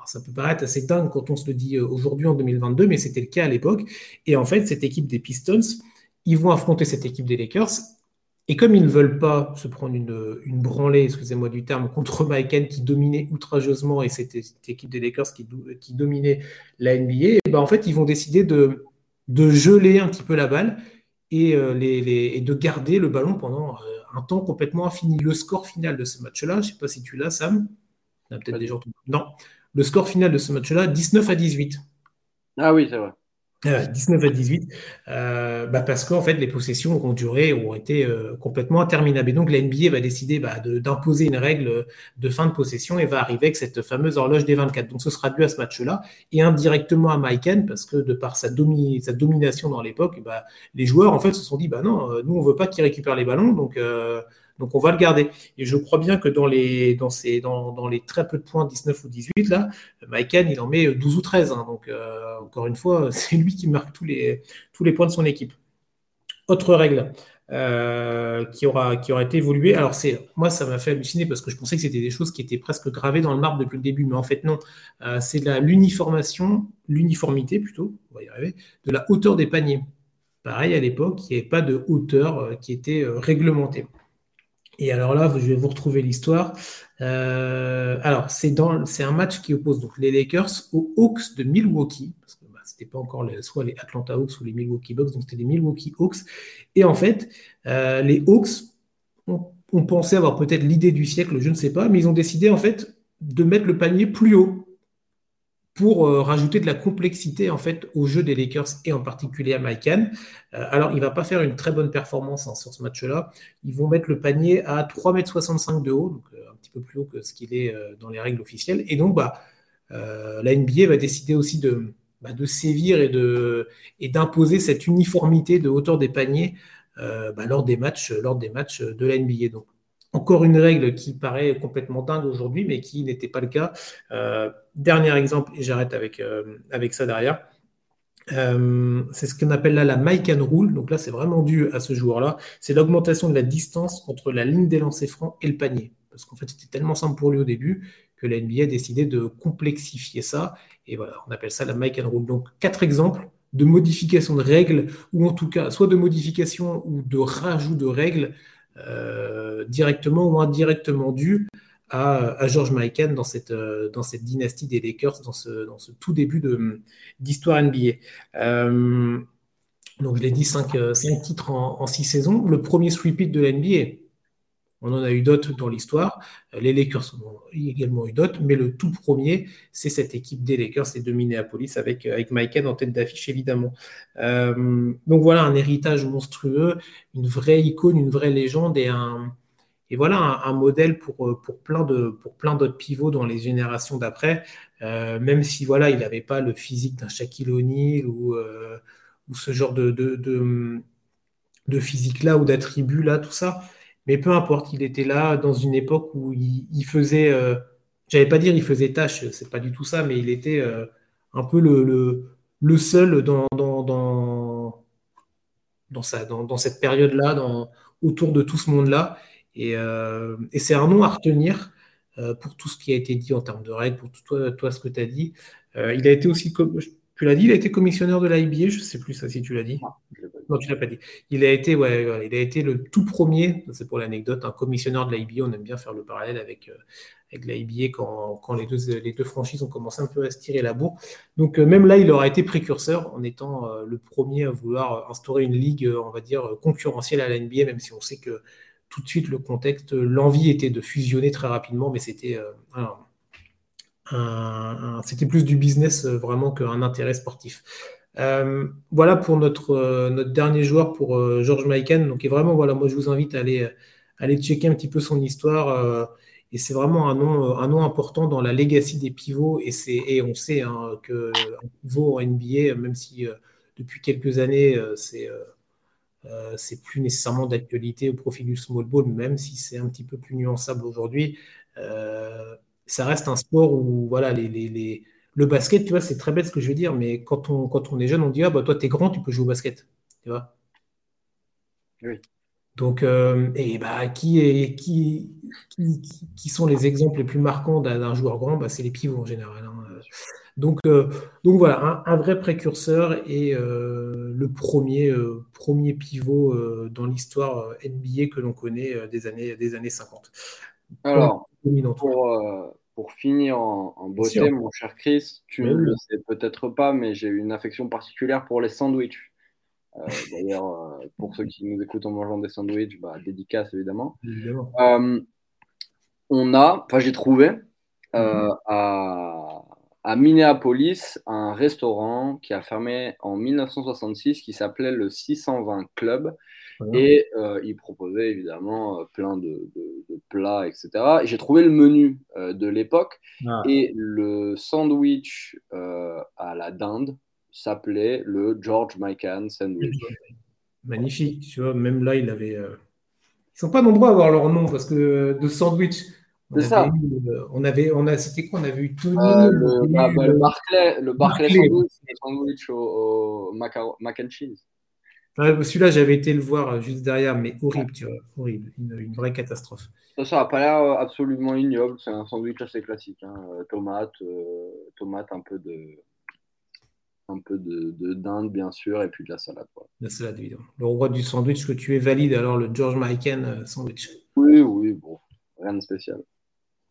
Speaker 1: ça peut paraître assez dingue quand on se le dit euh, aujourd'hui en 2022, mais c'était le cas à l'époque. Et en fait, cette équipe des Pistons, ils vont affronter cette équipe des Lakers. Et comme ils ne veulent pas se prendre une, une branlée, excusez-moi du terme, contre Mike qui dominait outrageusement et c'était cette équipe des Lakers qui, qui dominait la NBA, et ben en fait, ils vont décider de, de geler un petit peu la balle et, euh, les, et de garder le ballon pendant euh, un temps complètement infini. Le score final de ce match-là, je ne sais pas si tu l'as, Sam. peut-être des gens. Non. Le score final de ce match-là, 19 à 18.
Speaker 2: Ah oui, c'est vrai.
Speaker 1: 19 à 18, euh, bah parce qu'en fait les possessions ont duré, ont été euh, complètement interminables. Et donc la NBA va décider bah, d'imposer une règle de fin de possession et va arriver avec cette fameuse horloge des 24. Donc ce sera dû à ce match-là et indirectement à Mike parce que de par sa, sa domination dans l'époque, bah, les joueurs en fait se sont dit bah non, euh, nous on veut pas qu'il récupère les ballons, donc donc on va le garder. Et je crois bien que dans les, dans ces, dans, les très peu de points, 19 ou 18, là, Maïkan, il en met 12 ou 13. Hein. donc euh, encore une fois, [LAUGHS] c'est lui qui marque tous les, tous les points de son équipe. Autre règle. Euh, qui, aura, été évoluée. Alors, c'est, moi, ça m'a fait halluciner parce que je pensais que c'était des choses qui étaient presque gravées dans le marbre depuis le début, mais en fait, non. Euh, c'est l'uniformation, l'uniformité plutôt, on va y arriver, de la hauteur des paniers. Pareil, à l'époque, il n'y avait pas de hauteur qui était réglementée. Et alors là, je vais vous retrouver l'histoire. Euh, alors, c'est, un match qui oppose donc les Lakers aux Hawks de Milwaukee, parce que bah, pas encore soit les Atlanta Hawks ou les Milwaukee Bucks, donc c'était les Milwaukee Hawks. Et en fait, euh, les Hawks ont, ont pensé avoir peut-être l'idée du siècle, je ne sais pas, mais ils ont décidé en fait de mettre le panier plus haut pour euh, rajouter de la complexité en fait au jeu des Lakers et en particulier à Mike euh, alors, il va pas faire une très bonne performance hein, sur ce match-là. Ils vont mettre le panier à 3,65 m de haut, donc euh, un petit peu plus haut que ce qu'il est dans les règles officielles. Et donc, bah, la NBA va décider aussi de, bah, sévir et, d'imposer cette uniformité de hauteur des paniers bah, lors, des matchs, de la NBA. Encore une règle qui paraît complètement dingue aujourd'hui, mais qui n'était pas le cas. Euh, dernier exemple, et j'arrête avec, euh, avec ça derrière. Euh, c'est ce qu'on appelle là la Mike and Rule. Donc là, c'est vraiment dû à ce joueur-là. C'est l'augmentation de la distance entre la ligne des lancers francs et le panier. Parce qu'en fait, c'était tellement simple pour lui au début que la NBA a décidé de complexifier ça. Et voilà, on appelle ça la Mike and Rule. Donc, quatre exemples de modification de règles, ou en tout cas, soit de modification ou de rajout de règles directement ou indirectement dû à, George Mikan dans cette, euh, dans cette dynastie des Lakers, dans ce, dans ce tout début d'histoire NBA. Euh, donc je l'ai dit, 5 titres en 6 saisons. Le premier sweep de l'NBA. On en a eu d'autres dans l'histoire. Les Lakers ont également eu d'autres, mais le tout premier, c'est cette équipe des Lakers et de Minneapolis avec, avec Mike en tête d'affiche, évidemment. Euh, donc voilà, un héritage monstrueux, une vraie icône, une vraie légende et un, voilà un, modèle pour, plein de pour plein d'autres pivots dans les générations d'après. Euh, même si voilà, il n'avait pas le physique d'un Shaquille O'Neal ou, euh, ce genre de, de, physique là ou d'attributs là, tout ça. Mais peu importe, il était là dans une époque où il, faisait, euh, j'allais pas dire il faisait tâche, c'est pas du tout ça, mais il était euh, un peu le, seul dans, dans, dans, dans, dans cette période-là, autour de tout ce monde-là. Et, euh, c'est un nom à retenir pour tout ce qui a été dit en termes de règles, pour tout toi, ce que tu as dit. il a été aussi, tu l'as dit, il a été commissionnaire de l'IBA, je ne sais plus si tu l'as dit. Non, tu l'as pas dit. Il a été, ouais, il a été le tout premier, c'est pour l'anecdote, un commissionneur de l'IBA. On aime bien faire le parallèle avec, euh, l'IBA quand, quand les, deux, les deux franchises ont commencé un peu à se tirer la bourre. Donc euh, même là, il aura été précurseur en étant euh, le premier à vouloir instaurer une ligue, on va dire, concurrentielle à la NBA, même si on sait que tout de suite le contexte, l'envie était de fusionner très rapidement, mais c'était c'était plus du business vraiment qu'un intérêt sportif. Euh, voilà pour notre, euh, notre dernier joueur, pour euh, George Mikan. Donc, vraiment, voilà, moi, je vous invite à aller, aller checker un petit peu son histoire. et c'est vraiment un nom, un nom important dans la legacy des pivots. Et, et on sait hein, qu'un pivot en NBA, même si depuis quelques années, c'est c'est plus nécessairement d'actualité au profit du small ball, même si c'est un petit peu plus nuançable aujourd'hui. ça reste un sport où voilà, les, les le basket, tu vois, c'est très bête ce que je veux dire, mais quand on, quand on est jeune, on dit Ah, bah toi, t'es grand, tu peux jouer au basket. Tu vois
Speaker 2: Oui.
Speaker 1: Donc, euh, et bah, qui, est, qui, qui, sont les exemples les plus marquants d'un joueur grand? Bah, C'est les pivots en général. Hein. Donc, euh, donc voilà, un, vrai précurseur et euh, le premier, premier pivot dans l'histoire NBA que l'on connaît des, années, des années 50.
Speaker 2: Alors, pour, pour finir en, beauté, mon cher Chris, tu ne le sais peut-être pas, mais j'ai une affection particulière pour les sandwichs. Euh, d'ailleurs, euh, pour ceux qui nous écoutent en mangeant des sandwichs, bah, dédicace évidemment. Euh, on a, enfin j'ai trouvé mhm. à, à, Minneapolis un restaurant qui a fermé en 1966 qui s'appelait le 620 Club et euh, il proposait évidemment euh, plein de, plats, etc. Et j'ai trouvé le menu euh, de l'époque. Ah. Et le sandwich à la dinde s'appelait le George Mikan sandwich.
Speaker 1: Magnifique, tu vois, même là, il avait. Ils sont pas nombreux à avoir leur nom parce que de sandwich.
Speaker 2: C'est ça.
Speaker 1: on avait, on a, c'était quoi On avait eu Tony.
Speaker 2: le, bah, bah, le, Barclay, le Barclay, sandwich, le sandwich au, mac, and cheese.
Speaker 1: Celui-là, j'avais été le voir euh, juste derrière, mais horrible, tu vois, horrible, une, vraie catastrophe.
Speaker 2: Ça n'a pas l'air euh, absolument ignoble, c'est un sandwich assez classique. Hein. Euh, tomate, tomate, un peu de, un peu de, dinde, bien sûr, et puis de la salade.
Speaker 1: La salade, évidemment. Le roi du sandwich que tu es valide, alors le George Mikan sandwich.
Speaker 2: Oui, oui, bon, rien de spécial.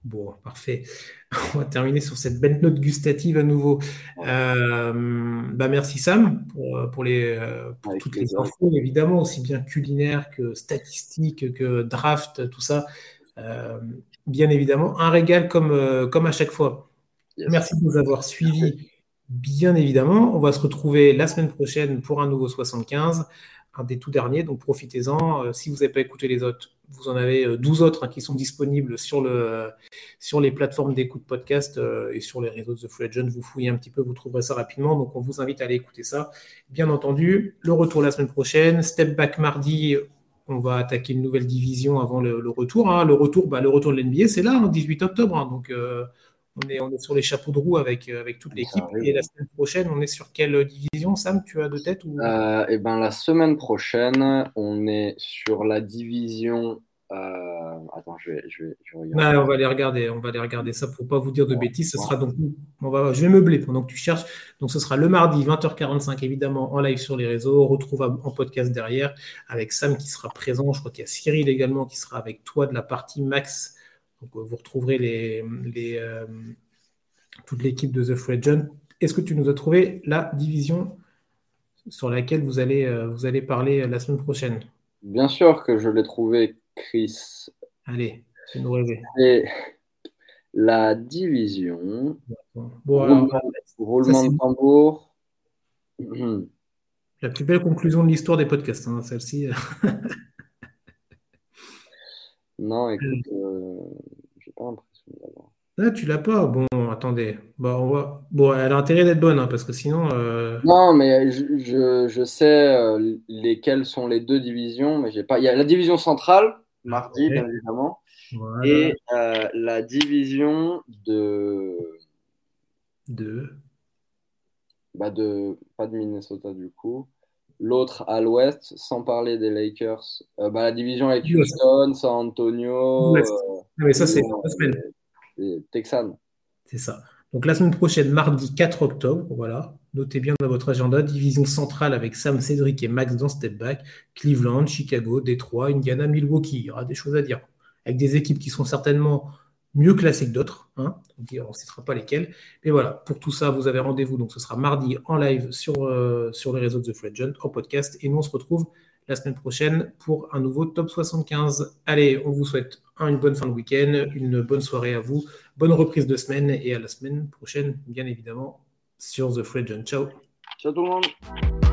Speaker 1: Bon, parfait. [LAUGHS] On va terminer sur cette belle note gustative à nouveau. Euh, bah merci Sam pour, pour les, euh, toutes les infos, évidemment, aussi bien culinaires que statistiques, que draft, tout ça. Euh, bien évidemment, un régal comme, comme à chaque fois. Merci de nous avoir suivis, bien évidemment. On va se retrouver la semaine prochaine pour un nouveau 75 un des tout derniers, donc profitez-en. Euh, si vous n'avez pas écouté les autres, vous en avez 12 euh, autres hein, qui sont disponibles sur, le, sur les plateformes d'écoute podcast euh, et sur les réseaux de The Free Agent. Vous fouillez un petit peu, vous trouverez ça rapidement. Donc, on vous invite à aller écouter ça. Bien entendu, le retour la semaine prochaine. Step back mardi, on va attaquer une nouvelle division avant le, retour. Hein. Le retour, bah, le retour de l'NBA, c'est là, le hein, 18 octobre. donc, on est, on est sur les chapeaux de roue avec, euh, avec toute l'équipe. Et la semaine prochaine, on est sur quelle division, Sam? Tu as de tête ou...
Speaker 2: Euh, eh ben, La semaine prochaine, on est sur la division. Euh, attends, je vais, je vais,
Speaker 1: regarder. on va les regarder. On va les regarder ça pour pas vous dire de bêtises. Ce sera donc, on va, je vais meubler pendant que tu cherches. Donc, ce sera le mardi 20h45, évidemment, en live sur les réseaux. Retrouvable en podcast derrière avec Sam qui sera présent. Je crois qu'il y a Cyril également qui sera avec toi de la partie Max donc, euh, vous retrouverez les, euh, toute l'équipe de The Free Est-ce que tu nous as trouvé la division sur laquelle vous allez, euh, vous allez parler la semaine prochaine?
Speaker 2: Bien sûr que je l'ai trouvé, Chris.
Speaker 1: Allez, c'est nous rêver.
Speaker 2: Et la division. Bon, roulement, de tambour.
Speaker 1: La plus belle conclusion de l'histoire des podcasts, hein, celle-ci. [LAUGHS]
Speaker 2: Non, écoute, euh, j'ai pas l'impression d'avoir.
Speaker 1: Ah, tu l'as pas? Bon, attendez. Bon, on va... bon elle a intérêt d'être bonne, hein, parce que sinon. Euh,
Speaker 2: non, mais je, je, sais euh, lesquelles sont les deux divisions, mais j'ai pas. Il y a la division centrale, mardi, bien évidemment, et la division de.
Speaker 1: De.
Speaker 2: Bah de. Pas de Minnesota, du coup l'autre à l'ouest, sans parler des Lakers. Euh, bah, la division avec Houston, San Antonio.
Speaker 1: Euh, mais ça, c'est la
Speaker 2: semaine. Texan.
Speaker 1: C'est ça. Donc la semaine prochaine, mardi 4 octobre, voilà. Notez bien dans votre agenda, division centrale avec Sam, Cédric et Max dans Step Back, Cleveland, Chicago, Détroit, Indiana, Milwaukee. Il y aura des choses à dire. Avec des équipes qui sont certainement mieux classées que d'autres. Hein. On ne citera pas lesquelles. Mais voilà, pour tout ça, vous avez rendez-vous. Donc ce sera mardi en live sur, euh, sur les réseaux de The Free en podcast. Et nous, on se retrouve la semaine prochaine pour un nouveau top 75. Allez, on vous souhaite une bonne fin de week-end, une bonne soirée à vous, bonne reprise de semaine et à la semaine prochaine, bien évidemment, sur The Fridge. Ciao.
Speaker 2: Ciao tout le monde.